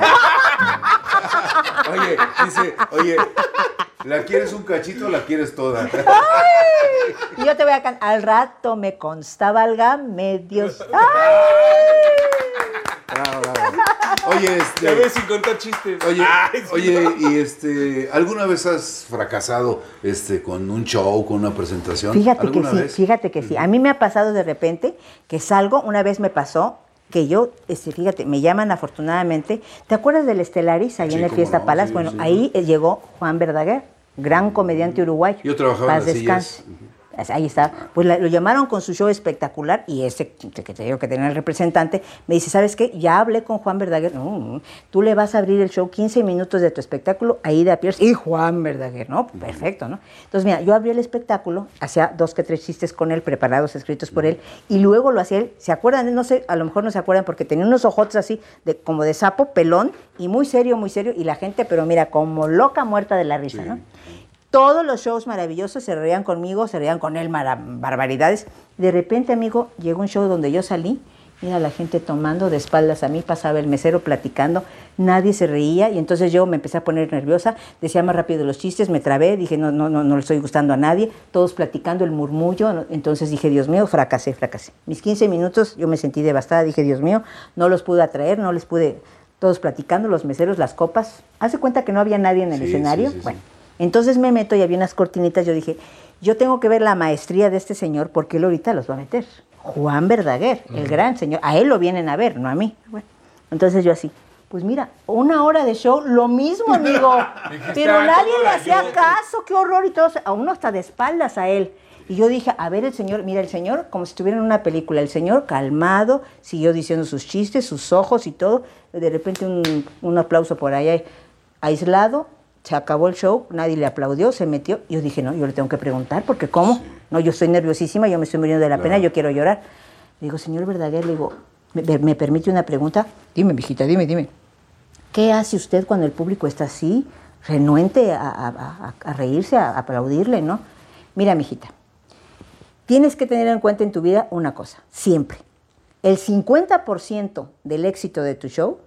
Oye, dice, oye, ¿la quieres un cachito o la quieres toda? Y yo te voy a cantar. Al rato me consta, válgame Dios. ¡Ay! Bravo, bravo. Oye, Ya ves este. sin contar chistes. Oye, Ay, sí. oye, y este, ¿alguna vez has fracasado este con un show, con una presentación? Fíjate que ¿Alguna sí, vez? fíjate que sí. A mí me ha pasado de repente que salgo, una vez me pasó que yo, este, fíjate, me llaman afortunadamente. ¿Te acuerdas del Estelaris ahí Sí, en el Fiesta no, Palace? sí, bueno, sí. ahí eh, llegó Juan Verdaguer, gran comediante uruguayo. Yo trabajaba en. Ahí está. Pues la- lo llamaron con su show espectacular y ese que te digo que tenía el representante me dice, ¿sabes qué? Ya hablé con Juan Verdaguer. No, tú le vas a abrir el show 15 minutos de tu espectáculo, Aida Pierce y Juan Verdaguer, ¿no? Perfecto, ¿no? Entonces, mira, yo abrí el espectáculo, hacía dos que tres chistes con él, preparados, escritos por él, y luego lo hacía él. ¿Se acuerdan? No sé, a lo mejor no se acuerdan porque tenía unos ojotes así, de, como de sapo, pelón, y muy serio, muy serio, y la gente, pero mira, como loca muerta de la risa, ¿no? Todos los shows maravillosos se reían conmigo, se reían con él barbaridades. De repente, amigo, llegó un show donde yo salí, mira la gente tomando de espaldas a mí, pasaba el mesero platicando, nadie se reía y entonces yo me empecé a poner nerviosa, decía más rápido los chistes, me trabé, dije no, no, no, no le estoy gustando a nadie, todos platicando el murmullo, entonces dije Dios mío, fracasé, fracasé. Mis 15 minutos yo me sentí devastada, dije Dios mío, no los pude atraer, no les pude, todos platicando, los meseros, las copas, hace cuenta que no había nadie en el sí, escenario, sí, sí. bueno. Entonces me meto y había unas cortinitas. Yo dije, yo tengo que ver la maestría de este señor porque él ahorita los va a meter. Juan Verdaguer, el gran señor. A él lo vienen a ver, no a mí. Bueno, entonces yo así, pues mira, una hora de show, lo mismo, amigo. Pero "Ah, nadie ¿cómo le hacía yo?" caso, qué horror y todo. A uno hasta de espaldas a él. Y yo dije, a ver el señor, mira el señor, como si estuviera en una película, el señor calmado, siguió diciendo sus chistes, sus ojos y todo. De repente un, un aplauso por ahí aislado, se acabó el show, nadie le aplaudió, se metió. Yo dije, no, yo le tengo que preguntar, porque ¿cómo? No, yo estoy nerviosísima, yo me estoy muriendo de la pena, yo quiero llorar. Le digo, señor Verdaguer, le digo, ¿me, me permite una pregunta? Dime, mijita, dime, dime. ¿Qué hace usted cuando el público está así, renuente a, a- a- a reírse, a aplaudirle, no? Mira, mijita, tienes que tener en cuenta en tu vida una cosa, siempre. El 50% del éxito de tu show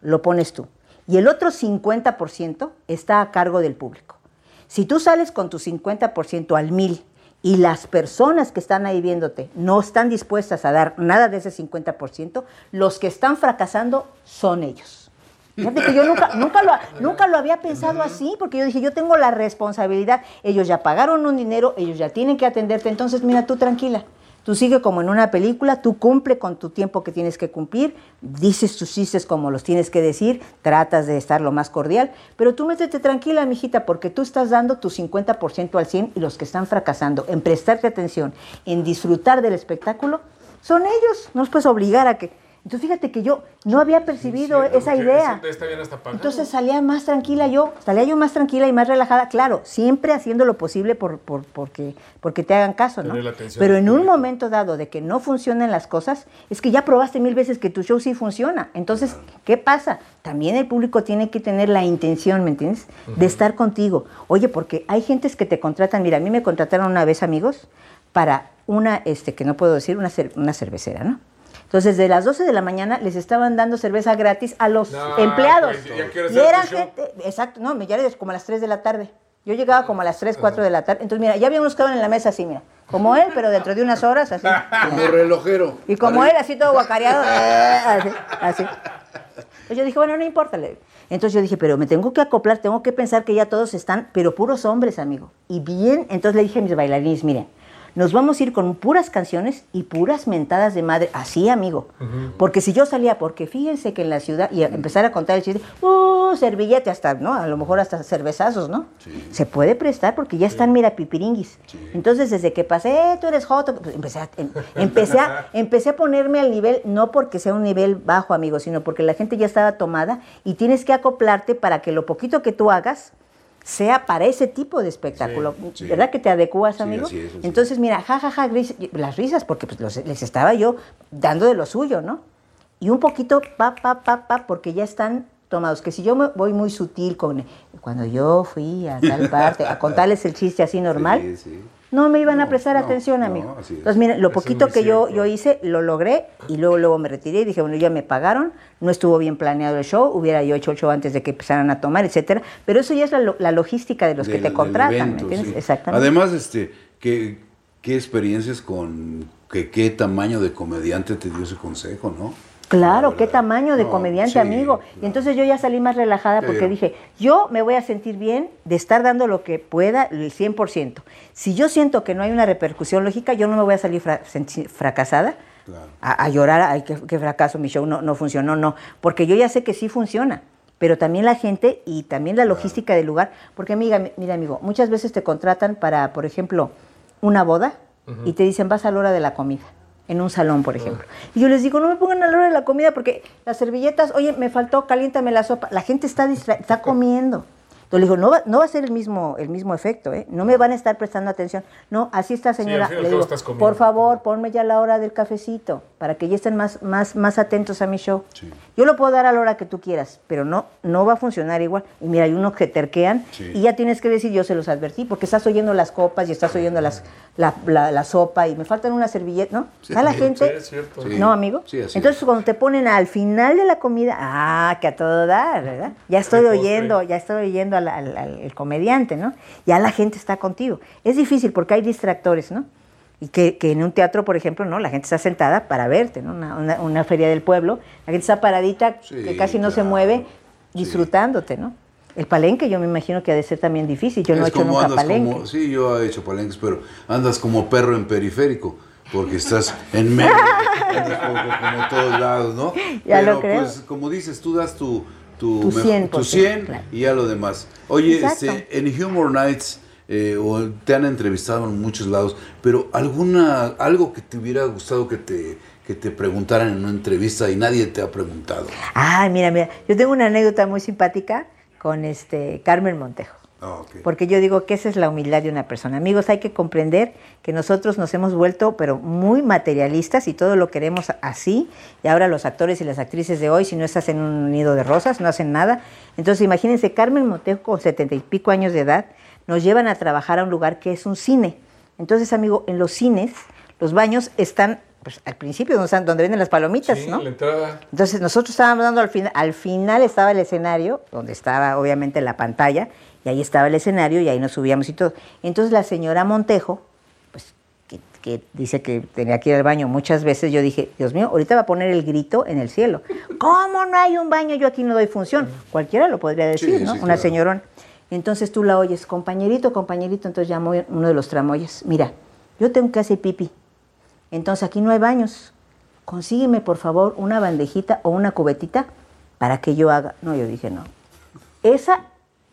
lo pones tú y el otro 50% está a cargo del público. Si tú sales con tu 50% al mil y las personas que están ahí viéndote no están dispuestas a dar nada de ese 50%, los que están fracasando son ellos. Fíjate que yo nunca, nunca, lo, nunca lo había pensado así, porque yo dije, yo tengo la responsabilidad, ellos ya pagaron un dinero, ellos ya tienen que atenderte, entonces mira, tú tranquila, tú sigue como en una película, tú cumple con tu tiempo que tienes que cumplir, dices tus chistes como los tienes que decir, tratas de estar lo más cordial, pero tú métete tranquila, mijita, porque tú estás dando tu 50% al 100 y los que están fracasando en prestarte atención, en disfrutar del espectáculo, son ellos, no los puedes obligar a que... Entonces fíjate que yo no había percibido esa idea. ese está bien hasta pagado. Entonces salía más tranquila yo, salía yo más tranquila y más relajada, claro, siempre haciendo lo posible por, por- porque, porque te hagan caso, ¿no? Pero en un momento dado de que no funcionan las cosas, es que ya probaste mil veces que tu show sí funciona. Entonces, ¿qué pasa? También el público tiene que tener la intención, ¿me entiendes? De estar contigo. Oye, porque hay gentes que te contratan, mira, a mí me contrataron una vez, amigos, para una, este, que no puedo decir, una, cer- una cervecera, ¿no? Entonces, de las 12 de la mañana les estaban dando cerveza gratis a los No, empleados. pues, ya quiero y show. gente, exacto, no, me ya era como a las 3 de la tarde. Yo llegaba como a las 3, 4 de la tarde. Entonces, mira, ya había unos que estaban en la mesa así, mira, como él, pero dentro de unas horas, así. Como relojero. Y como él, así todo guacareado, eh, así, así. Entonces yo dije, bueno, no importa. le- Entonces yo dije, pero me tengo que acoplar, tengo que pensar que ya todos están, pero puros hombres, amigo. Y bien, entonces le dije a mis bailarines, miren, nos vamos a ir con puras canciones y puras mentadas de madre, así, amigo. Porque si yo salía, porque fíjense que en la ciudad, y a empezar a contar el chiste, uh, servillete hasta, ¿no? A lo mejor hasta cervezazos, ¿no? Se puede prestar porque ya están, mira, pipiringuis. Entonces, desde que pasé, "Eh, tú eres joto, pues, empecé a, em- empecé, a, empecé a ponerme al nivel, no porque sea un nivel bajo, amigo, sino porque la gente ya estaba tomada y tienes que acoplarte para que lo poquito que tú hagas sea para ese tipo de espectáculo. ¿Verdad que te adecuas, amigo? así es, así es. Entonces, mira, jajaja, las risas, porque pues, los- les estaba yo dando de lo suyo, ¿no? Y un poquito, pa, pa, pa, pa, porque ya están tomados. Que si yo me voy muy sutil con, cuando yo fui a tal parte, a contarles el chiste así normal, Sí, sí. No me iban a No, prestar no, atención, no, amigo. es. Entonces, miren, lo Eso poquito que yo, yo hice, lo logré y luego, luego me retiré y dije, bueno, ya me pagaron, no estuvo bien planeado el show, hubiera yo hecho el show antes de que empezaran a tomar, etcétera. Pero eso ya es la, la logística de los que te contratan, evento, ¿me entiendes? sí. Exactamente. Además, este, ¿qué, qué experiencias con que, qué tamaño de comediante te dio ese consejo, no? Claro, La qué tamaño de No, comediante, sí, amigo. Y entonces yo ya salí más relajada porque dije, yo me voy a sentir bien de estar dando lo que pueda, el 100%. Si yo siento que no hay una repercusión lógica, yo no me voy a salir fra- fracasada Claro. a, a llorar, ay, qué, qué fracaso, mi show no, no funcionó, no. Porque yo ya sé que sí funciona. Pero también la gente y también la logística del lugar. Porque, amiga, mi- mira, amigo, muchas veces te contratan para, por ejemplo, una boda y te dicen, vas a la hora de la comida. En un salón, por ejemplo. Y yo les digo, no me pongan a la hora de la comida porque las servilletas, oye, me faltó, caliéntame la sopa. La gente está, distra- está comiendo. Entonces le digo, no va, no va a ser el mismo, el mismo efecto, ¿eh? No me van a estar prestando atención. No, así está, señora. le digo, por favor, ponme ya la hora del cafecito para que ya estén más, más, más atentos a mi show. Sí. Yo lo puedo dar a la hora que tú quieras, pero no, no va a funcionar igual. Y mira, hay unos que terquean Sí. y ya tienes que decir, yo se los advertí, porque estás oyendo las copas y estás oyendo las, la, la- la sopa y me faltan una servilleta, ¿no? Sí. ¿A la gente? sí, es cierto. ¿No, amigo? Sí, así Entonces, es. cuando te ponen al final de la comida, ah, que a todo dar, ¿verdad? Ya estoy oyendo, ya estoy oyendo al, al- al- al comediante, ¿no? Ya la gente está contigo. Es difícil porque hay distractores, ¿no? Y que, que en un teatro, por ejemplo, ¿no? La gente está sentada para verte, ¿no? Una, una- una feria del pueblo, la gente está paradita, Sí, que casi no se mueve, disfrutándote, ¿no? El palenque yo me imagino que ha de ser también difícil. Yo no he Es hecho como nunca andas palenque. como, sí, yo he hecho palenques, pero andas como perro en periférico, porque estás en medio, andas como, como todos lados, ¿no? Ya pero lo creo. pues como dices, tú das tu tu, Tu mejor- 100%, tu 100 claro. y ya lo demás. Oye, este, en Humor Nights eh, o te han entrevistado en muchos lados, pero alguna algo que te hubiera gustado que te que te preguntaran en una entrevista y nadie te ha preguntado. Ay, mira, mira, yo tengo una anécdota muy simpática con este Carmen Montejo. Ah. Porque yo digo que esa es la humildad de una persona. Amigos, hay que comprender que nosotros nos hemos vuelto, pero muy materialistas y todo lo queremos así. Y ahora los actores y las actrices de hoy, si no estás en un nido de rosas, no hacen nada. Entonces, imagínense, Carmen Montejo, con setenta y pico años de edad, nos llevan a trabajar a un lugar que es un cine. Entonces, amigo, en los cines, los baños están pues, al principio, donde venden las palomitas, Sí, ¿no? la entrada. Entonces nosotros estábamos dando al final, al final estaba el escenario, donde estaba obviamente la pantalla, y ahí estaba el escenario y ahí nos subíamos y todo. Entonces la señora Montejo, pues que, que dice que tenía que ir al baño muchas veces, yo dije, Dios mío, ahorita va a poner el grito en el cielo. ¿Cómo no hay un baño? Yo aquí no doy función. Cualquiera lo podría decir, Sí, ¿no? sí, Una claro. señorona. Entonces tú la oyes, compañerito, compañerito, entonces llamó uno de los tramoyas, mira, yo tengo que hacer pipí. Entonces aquí no hay baños. Consígueme, por favor, una bandejita o una cubetita para que yo haga. No, yo dije no. Esa,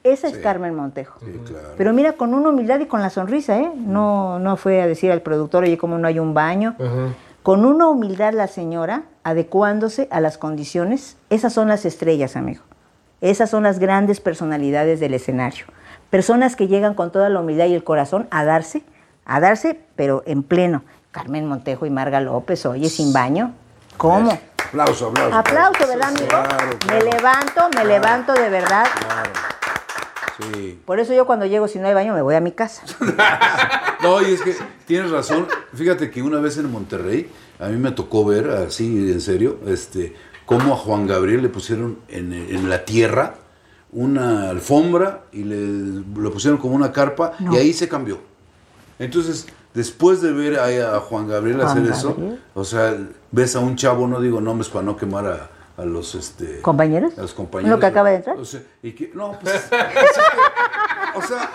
esa es. Carmen Montejo. Sí, claro. Pero mira, con una humildad y con la sonrisa, ¿eh? No, no fue a decir al productor, oye, ¿cómo no hay un baño? Ajá. Con una humildad la señora, adecuándose a las condiciones. Esas son las estrellas, amigo. Esas son las grandes personalidades del escenario. Personas que llegan con toda la humildad y el corazón a darse, a darse, pero en pleno. Carmen Montejo y Marga López, oye, sin baño. ¿Cómo? Aplauso, aplauso. Aplauso, ¿verdad, amigo? Claro, Me levanto, me levanto de verdad. Claro. Sí. Por eso yo cuando llego, si no hay baño, me voy a mi casa. No, y es que tienes razón. Fíjate que una vez en Monterrey, a mí me tocó ver, así en serio, este, cómo a Juan Gabriel le pusieron en, en la tierra una alfombra y le lo pusieron como una carpa y ahí se cambió. Entonces, después de ver ahí a Juan Gabriel Juan hacer eso, o sea, ves a un chavo, no digo nombres para no quemar a, a los este ¿Compañeros? a los compañeros. ¿Uno que acaba de entrar? O sea, y que, no, pues, o sea, que- o sea,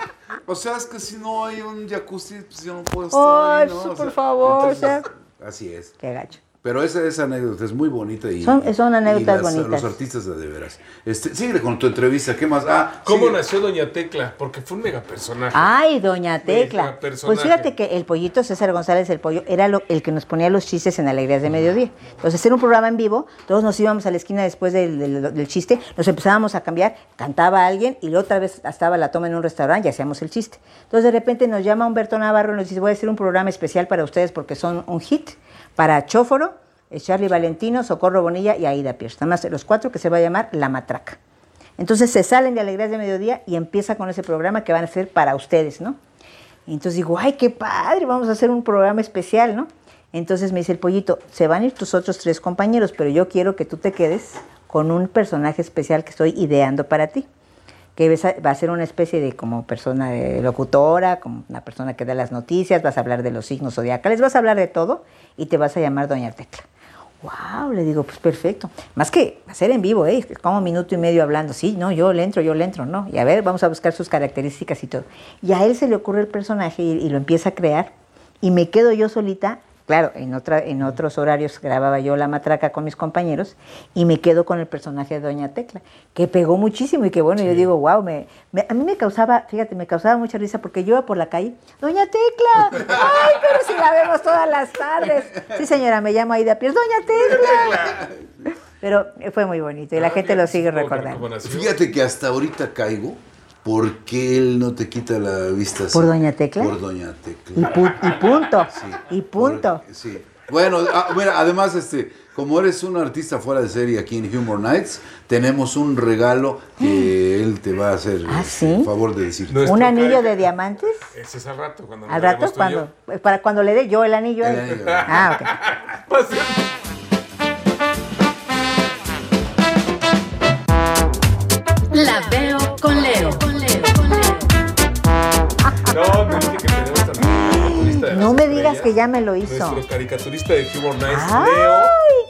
o sea, es que si no hay un jacuzzi, pues yo no puedo estar Ay, ahí, ¿no? pues, O por sea, favor, o entonces, sea. Así es. Qué gacho. Pero esa, esa anécdota es muy bonita y Son- son anécdotas y las- bonitas. Los artistas de, de veras. Este, síguele con tu entrevista, ¿qué más? Ah, ¿Cómo sigue. nació Doña Tecla? Porque fue un mega personaje. Ay, doña Tecla. Mega personaje. Pues fíjate que el pollito César González, el pollo, era lo- el que nos ponía los chistes en Alegrías de Mediodía. Entonces, era un programa en vivo, todos nos íbamos a la esquina después del, del- del chiste, nos empezábamos a cambiar, cantaba alguien y luego otra vez estaba la toma en un restaurante y hacíamos el chiste. Entonces, de repente nos llama Humberto Navarro y nos dice, voy a hacer un programa especial para ustedes porque son un hit, para Chóforo, eh, Charlie Valentino, Socorro Bonilla y Aida Pierce. Nada más los cuatro que se va a llamar La Matraca. Entonces se salen de Alegrías de Mediodía y empieza con ese programa que van a hacer para ustedes, ¿no? Entonces digo, ay, qué padre, vamos a hacer un programa especial, ¿no? Entonces me dice el pollito, se van a ir tus otros tres compañeros, pero yo quiero que tú te quedes con un personaje especial que estoy ideando para ti, que va a ser una especie de como persona locutora, como una persona que da las noticias, vas a hablar de los signos zodiacales, vas a hablar de todo y te vas a llamar Doña Tecla. Wow, le digo, pues perfecto. Más que hacer en vivo, ¿eh? Como minuto y medio hablando. Sí, no, yo le entro, yo le entro, no. Y a ver, vamos a buscar sus características y todo. Y a él se le ocurre el personaje y lo empieza a crear. Y me quedo yo solita. Claro, en, otra, en otros horarios grababa yo la matraca con mis compañeros y me quedo con el personaje de Doña Tecla, que pegó muchísimo y que bueno, yo digo, wow, me, me- a mí me causaba, fíjate, me causaba mucha risa porque yo iba por la calle, Doña Tecla, ay, pero si la vemos todas las tardes. Sí, señora, me llamo Aida Pierce, Doña Tecla. Pero fue muy bonito y la Ah, gente lo sigue recordando. Fíjate que hasta ahorita caigo porque él no te quita la vista así. ¿Por Doña Tecla? Por Doña Y, Tecla. pu- y punto, Sí, y punto. por- sí. Bueno, ah, mira, además, este, como eres un artista fuera de serie aquí en Humor Nights, tenemos un regalo que él te va a hacer ¿Ah, eh, sí? el favor de decir. Nuestro ¿Un anillo de diamantes? Ese es al rato, cuando Al rato, yo. cuando, para cuando le dé yo el anillo. El anillo. Ah, ok. La de No me digas que ya me lo hizo. Nuestro caricaturista de Humor Nights, ¡Ay, Leo.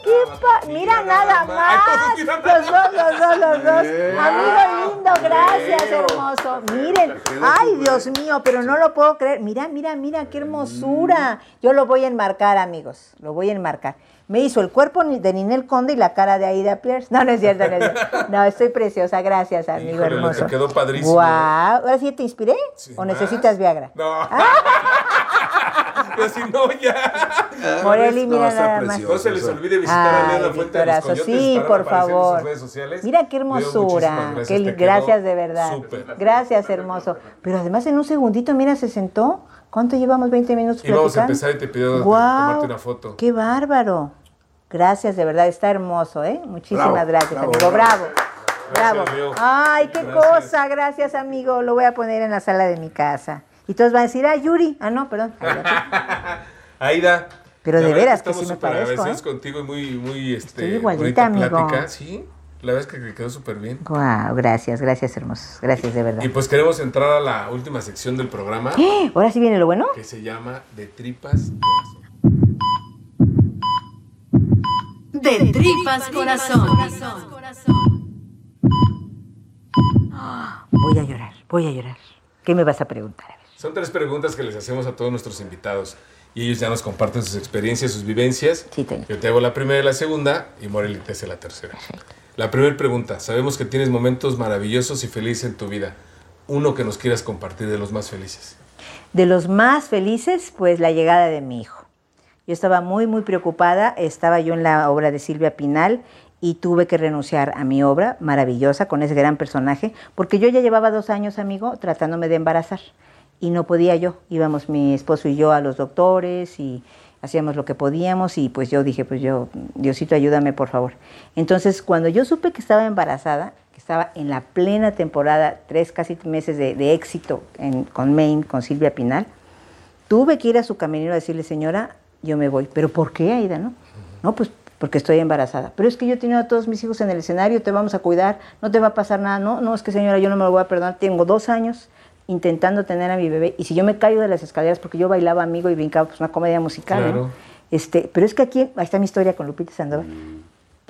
qué pa... Mira nada más. Ay, mira nada Los dos, los dos, los dos. Amigo lindo, gracias, Leo. hermoso. Miren. Ay. Dios mío, pero no lo puedo creer. Mira, mira, mira, qué hermosura. Yo lo voy a enmarcar, amigos. Lo voy a enmarcar. Me hizo el cuerpo de Ninel Conde y la cara de Aida Pierce. No, no es cierto, no es cierto. No, estoy preciosa. Gracias, amigo Híjole, hermoso. te quedó padrísimo. Guau. ¿Ahora sí te inspiré? Sí, ¿O más. necesitas Viagra? No. Pero si no, ya. Moreli, No, mira nada más. No se les olvide visitar a Ay, La Fuente de los sí, por apareciendo en sus favor. redes sociales. Mira qué Leo, hermosura. muchísimas Qué gracias de verdad. Gracias, hermoso. Pero además en un segundito, mira, se sentó. ¿Cuánto llevamos? 20 minutos Y vamos a empezar y te pidió Guau, tomarte una foto. Qué bárbaro. Gracias, de verdad, está hermoso, ¿eh? Muchísimas Bravo, gracias, bravo, amigo. Bravo. Gracias, Bravo. Ay, qué Gracias. cosa. Gracias, amigo. Lo voy a poner en la sala de mi casa. Y todos van a decir, ah, Yuri. Ah, no, perdón. Aida. Pero la de veras que que sí estamos me súper parezco, agradecidos ¿eh? contigo y muy, muy este, Estoy igualita, amigo. plática. Sí, la verdad es que quedó súper bien. Wow, gracias, gracias, hermosos. Gracias, de verdad. Y pues queremos entrar a la última sección del programa ¡Eh! Ahora sí viene lo bueno. que se llama De Tripas Corazón. De tripas corazón. Voy a llorar, voy a llorar. ¿Qué me vas a preguntar? Son tres preguntas que les hacemos a todos nuestros invitados. Y ellos ya nos comparten sus experiencias, sus vivencias. Sí. Yo te hago la primera y la segunda y Moreli te hace la tercera. La primera pregunta. Sabemos que tienes momentos maravillosos y felices en tu vida. Uno que nos quieras compartir de los más felices. De los más felices, pues la llegada de mi hijo. Yo estaba muy, muy preocupada. Estaba yo en la obra de Silvia Pinal y tuve que renunciar a mi obra maravillosa con ese gran personaje, porque yo ya llevaba dos años, amigo, tratándome de embarazar y no podía yo. Íbamos mi esposo y yo a los doctores y hacíamos lo que podíamos y pues yo dije, pues yo, Diosito, ayúdame por favor. Entonces, cuando yo supe que estaba embarazada, que estaba en la plena temporada, tres casi meses de, de éxito en- con Maine, con Silvia Pinal, tuve que ir a su caminero a decirle, señora, yo me voy. ¿Pero por qué, Aida? No, no pues porque estoy embarazada. Pero es que yo he tenido a todos mis hijos en el escenario, te vamos a cuidar, no te va a pasar nada. No, no, es que señora, yo no me lo voy a perdonar. Tengo dos años intentando tener a mi bebé y si yo me caigo de las escaleras porque yo bailaba amigo y brincaba pues una comedia musical. Este, pero es que aquí, ahí está mi historia con Lupita Sandoval.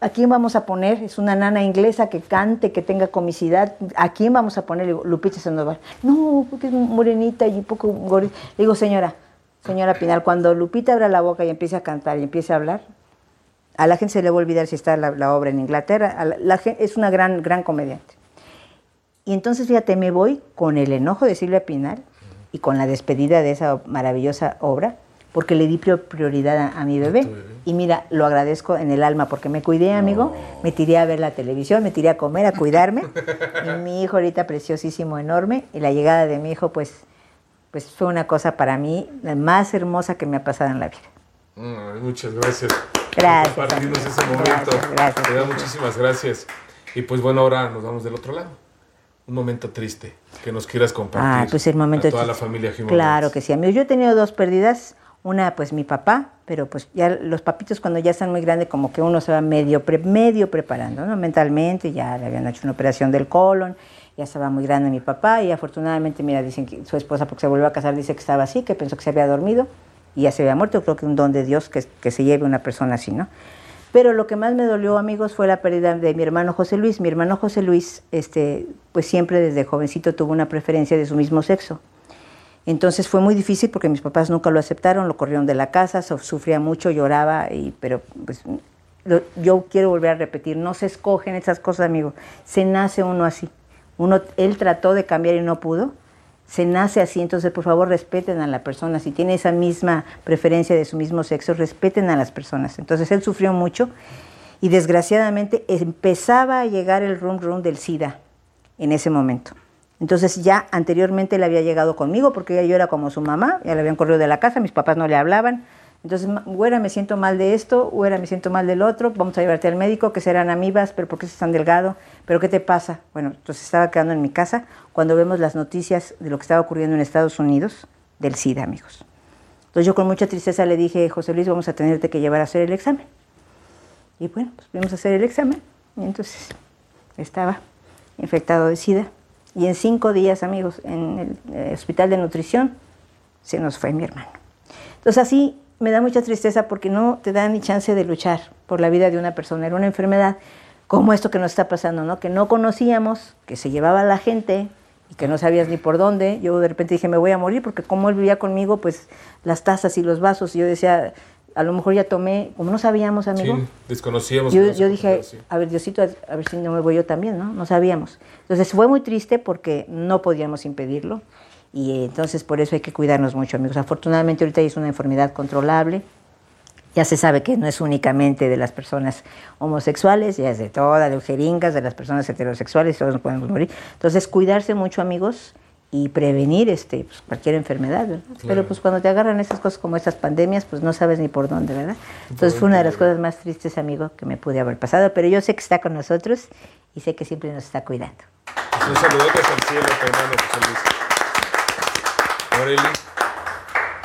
¿A quién vamos a poner? Es una nana inglesa que cante, que tenga comicidad. ¿A quién vamos a poner? Le digo, Lupita Sandoval. No, porque es morenita y un poco gordita. Le digo, señora, señora Pinal, cuando Lupita abra la boca y empiece a cantar y empiece a hablar, a la gente se le va a olvidar si está la, la obra en Inglaterra. La- la es una gran, gran comediante. Y entonces, fíjate, me voy con el enojo de Silvia Pinal y con la despedida de esa maravillosa obra, porque le di prior- prioridad a, a mi bebé. Y mira, lo agradezco en el alma, porque me cuidé, amigo, me tiré a ver la televisión, me tiré a comer, a cuidarme. y mi hijo ahorita preciosísimo, enorme, y la llegada de mi hijo, pues, pues fue una cosa para mí la más hermosa que me ha pasado en la vida. Mm, muchas gracias. Gracias, Por compartirnos amigo. ese momento. Gracias, gracias, Te da muchísimas gracias. Y pues bueno, ahora nos vamos del otro lado. Un momento triste que nos quieras compartir. Ah, pues el momento a toda la familia Human Claro que sí, amigo. Yo he tenido dos pérdidas. Una, pues mi papá, pero pues ya los papitos cuando ya están muy grandes, como que uno se va medio, pre- medio preparando, ¿no? Mentalmente, ya le habían hecho una operación del colon, ya estaba muy grande mi papá y afortunadamente, mira, dicen que su esposa, porque se volvió a casar, dice que estaba así, que pensó que se había dormido y ya se había muerto. Creo que un don de Dios que, que se lleve una persona así, ¿no? Pero lo que más me dolió, amigos, fue la pérdida de mi hermano José Luis. Mi hermano José Luis, este, pues siempre desde jovencito tuvo una preferencia de su mismo sexo. Entonces fue muy difícil porque mis papás nunca lo aceptaron, lo corrieron de la casa, sufría mucho, lloraba, y, pero pues yo quiero volver a repetir, no se escogen esas cosas, amigo, se nace uno así. Uno, él trató de cambiar y no pudo, se nace así, entonces por favor respeten a la persona, si tiene esa misma preferencia de su mismo sexo, respeten a las personas. Entonces él sufrió mucho y desgraciadamente empezaba a llegar el rum rum del SIDA en ese momento. Entonces ya anteriormente le había llegado conmigo porque ya yo era como su mamá, ya le habían corrido de la casa, mis papás no le hablaban. Entonces, "Ma- güera, me siento mal de esto, güera, me siento mal del otro, vamos a llevarte al médico, que serán amibas, pero ¿por qué estás tan delgado? ¿Pero qué te pasa? Bueno, entonces estaba quedando en mi casa cuando vemos las noticias de lo que estaba ocurriendo en Estados Unidos del SIDA, amigos. Entonces yo con mucha tristeza le dije, José Luis, vamos a tenerte que llevar a hacer el examen. Y bueno, pues fuimos a hacer el examen y entonces estaba infectado de SIDA. Y en cinco días, amigos, en el eh, hospital de nutrición, se nos fue mi hermano. Entonces así me da mucha tristeza porque no te da ni chance de luchar por la vida de una persona. Era una enfermedad como esto que nos está pasando, ¿no? Que no conocíamos, que se llevaba a la gente y que no sabías ni por dónde. Yo de repente dije, me voy a morir porque como él vivía conmigo, pues las tazas y los vasos, y yo decía, a lo mejor ya tomé, como no sabíamos, amigo. Sí, desconocíamos. Yo, yo dije, sí. a ver, Diosito, a ver si no me voy yo también, ¿no? No sabíamos. Entonces fue muy triste porque no podíamos impedirlo y entonces por eso hay que cuidarnos mucho, amigos. Afortunadamente ahorita es una enfermedad controlable. Ya se sabe que no es únicamente de las personas homosexuales, ya es de todas, de jeringas, de las personas heterosexuales, todos nos podemos morir. Entonces, cuidarse mucho, amigos, y prevenir este, pues, cualquier enfermedad, ¿verdad? Pero pues cuando te agarran esas cosas como estas pandemias, pues no sabes ni por dónde, ¿verdad? Entonces fue una de las cosas más tristes, amigo, que me pude haber pasado, pero yo sé que está con nosotros y sé que siempre nos está cuidando. Pues un saludote al cielo, hermano José Luis.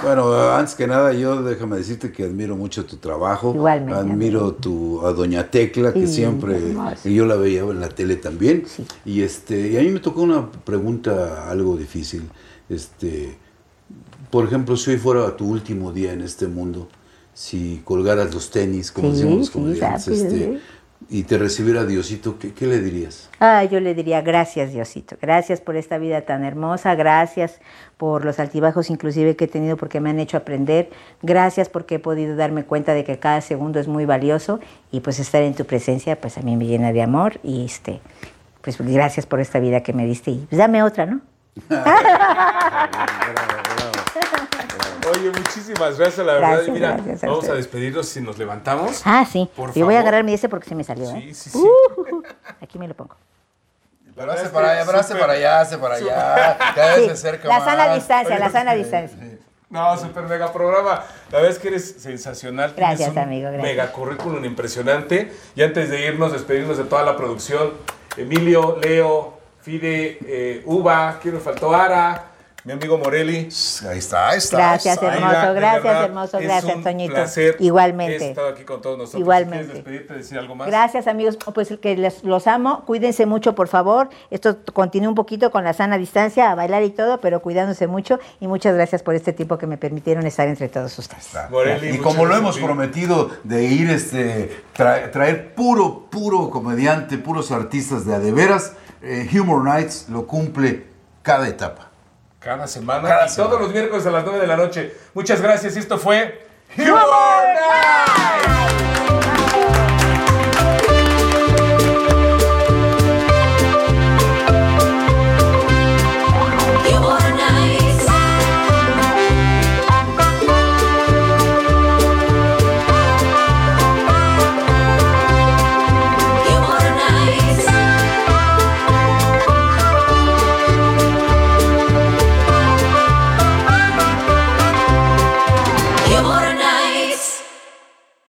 Bueno, antes que nada, yo déjame decirte que admiro mucho tu trabajo. Igualmente, Admiro tu, a Doña Tecla, que Sí, siempre, y yo la veía en la tele también. Sí. Y, este, y a mí me tocó una pregunta algo difícil. Este, por ejemplo, si hoy fuera tu último día en este mundo, si colgaras los tenis, como Sí, decimos los sí, comediantes, este, ¿eh? Y te recibiera Diosito, ¿qué, qué le dirías? Ah, yo le diría gracias, Diosito. Gracias por esta vida tan hermosa. Gracias por los altibajos inclusive que he tenido porque me han hecho aprender. Gracias porque he podido darme cuenta de que cada segundo es muy valioso y pues estar en tu presencia pues a mí me llena de amor y este pues gracias por esta vida que me diste y pues dame otra, ¿no? Oye, muchísimas gracias, la verdad. Gracias, mira, gracias a vamos a despedirnos si nos levantamos. Ah, sí. Por Yo voy a agarrar mi ese porque se me salió, ¿eh? Sí, sí, sí. Uh, aquí me lo pongo. Pero hace hace para allá, súper, para allá, hace para allá. Cada vez Sí, se acerca la más. sana distancia, la Oye, sana sí. distancia. No, super mega programa. La verdad es que eres sensacional. Tienes Gracias, un amigo, gracias. Mega currículum impresionante. Y antes de irnos, despedirnos de toda la producción. Emilio, Leo, Fide, eh, Uva, ¿quién nos faltó? Ara, mi amigo Morelli. Ahí está, ahí está. Gracias, ahí hermoso, gracias, verdad, hermoso, es gracias, un Toñito. placer Igualmente. estado aquí con todos nosotros. Igualmente. Si quieres despedirte, decir algo más. Gracias amigos, pues que les, los amo, cuídense mucho por favor, esto continúa un poquito con la sana distancia, a bailar y todo, pero cuidándose mucho y muchas gracias por este tiempo que me permitieron estar entre todos ustedes. Morelli, Y como lo hemos prometido de ir, este, tra- traer puro, puro comediante, puros artistas de a de veras, eh, Humor Nights lo cumple cada etapa. Cada semana Cada y semana. todos los miércoles a las 9 de la noche. Muchas gracias. y Esto fue Humor Night.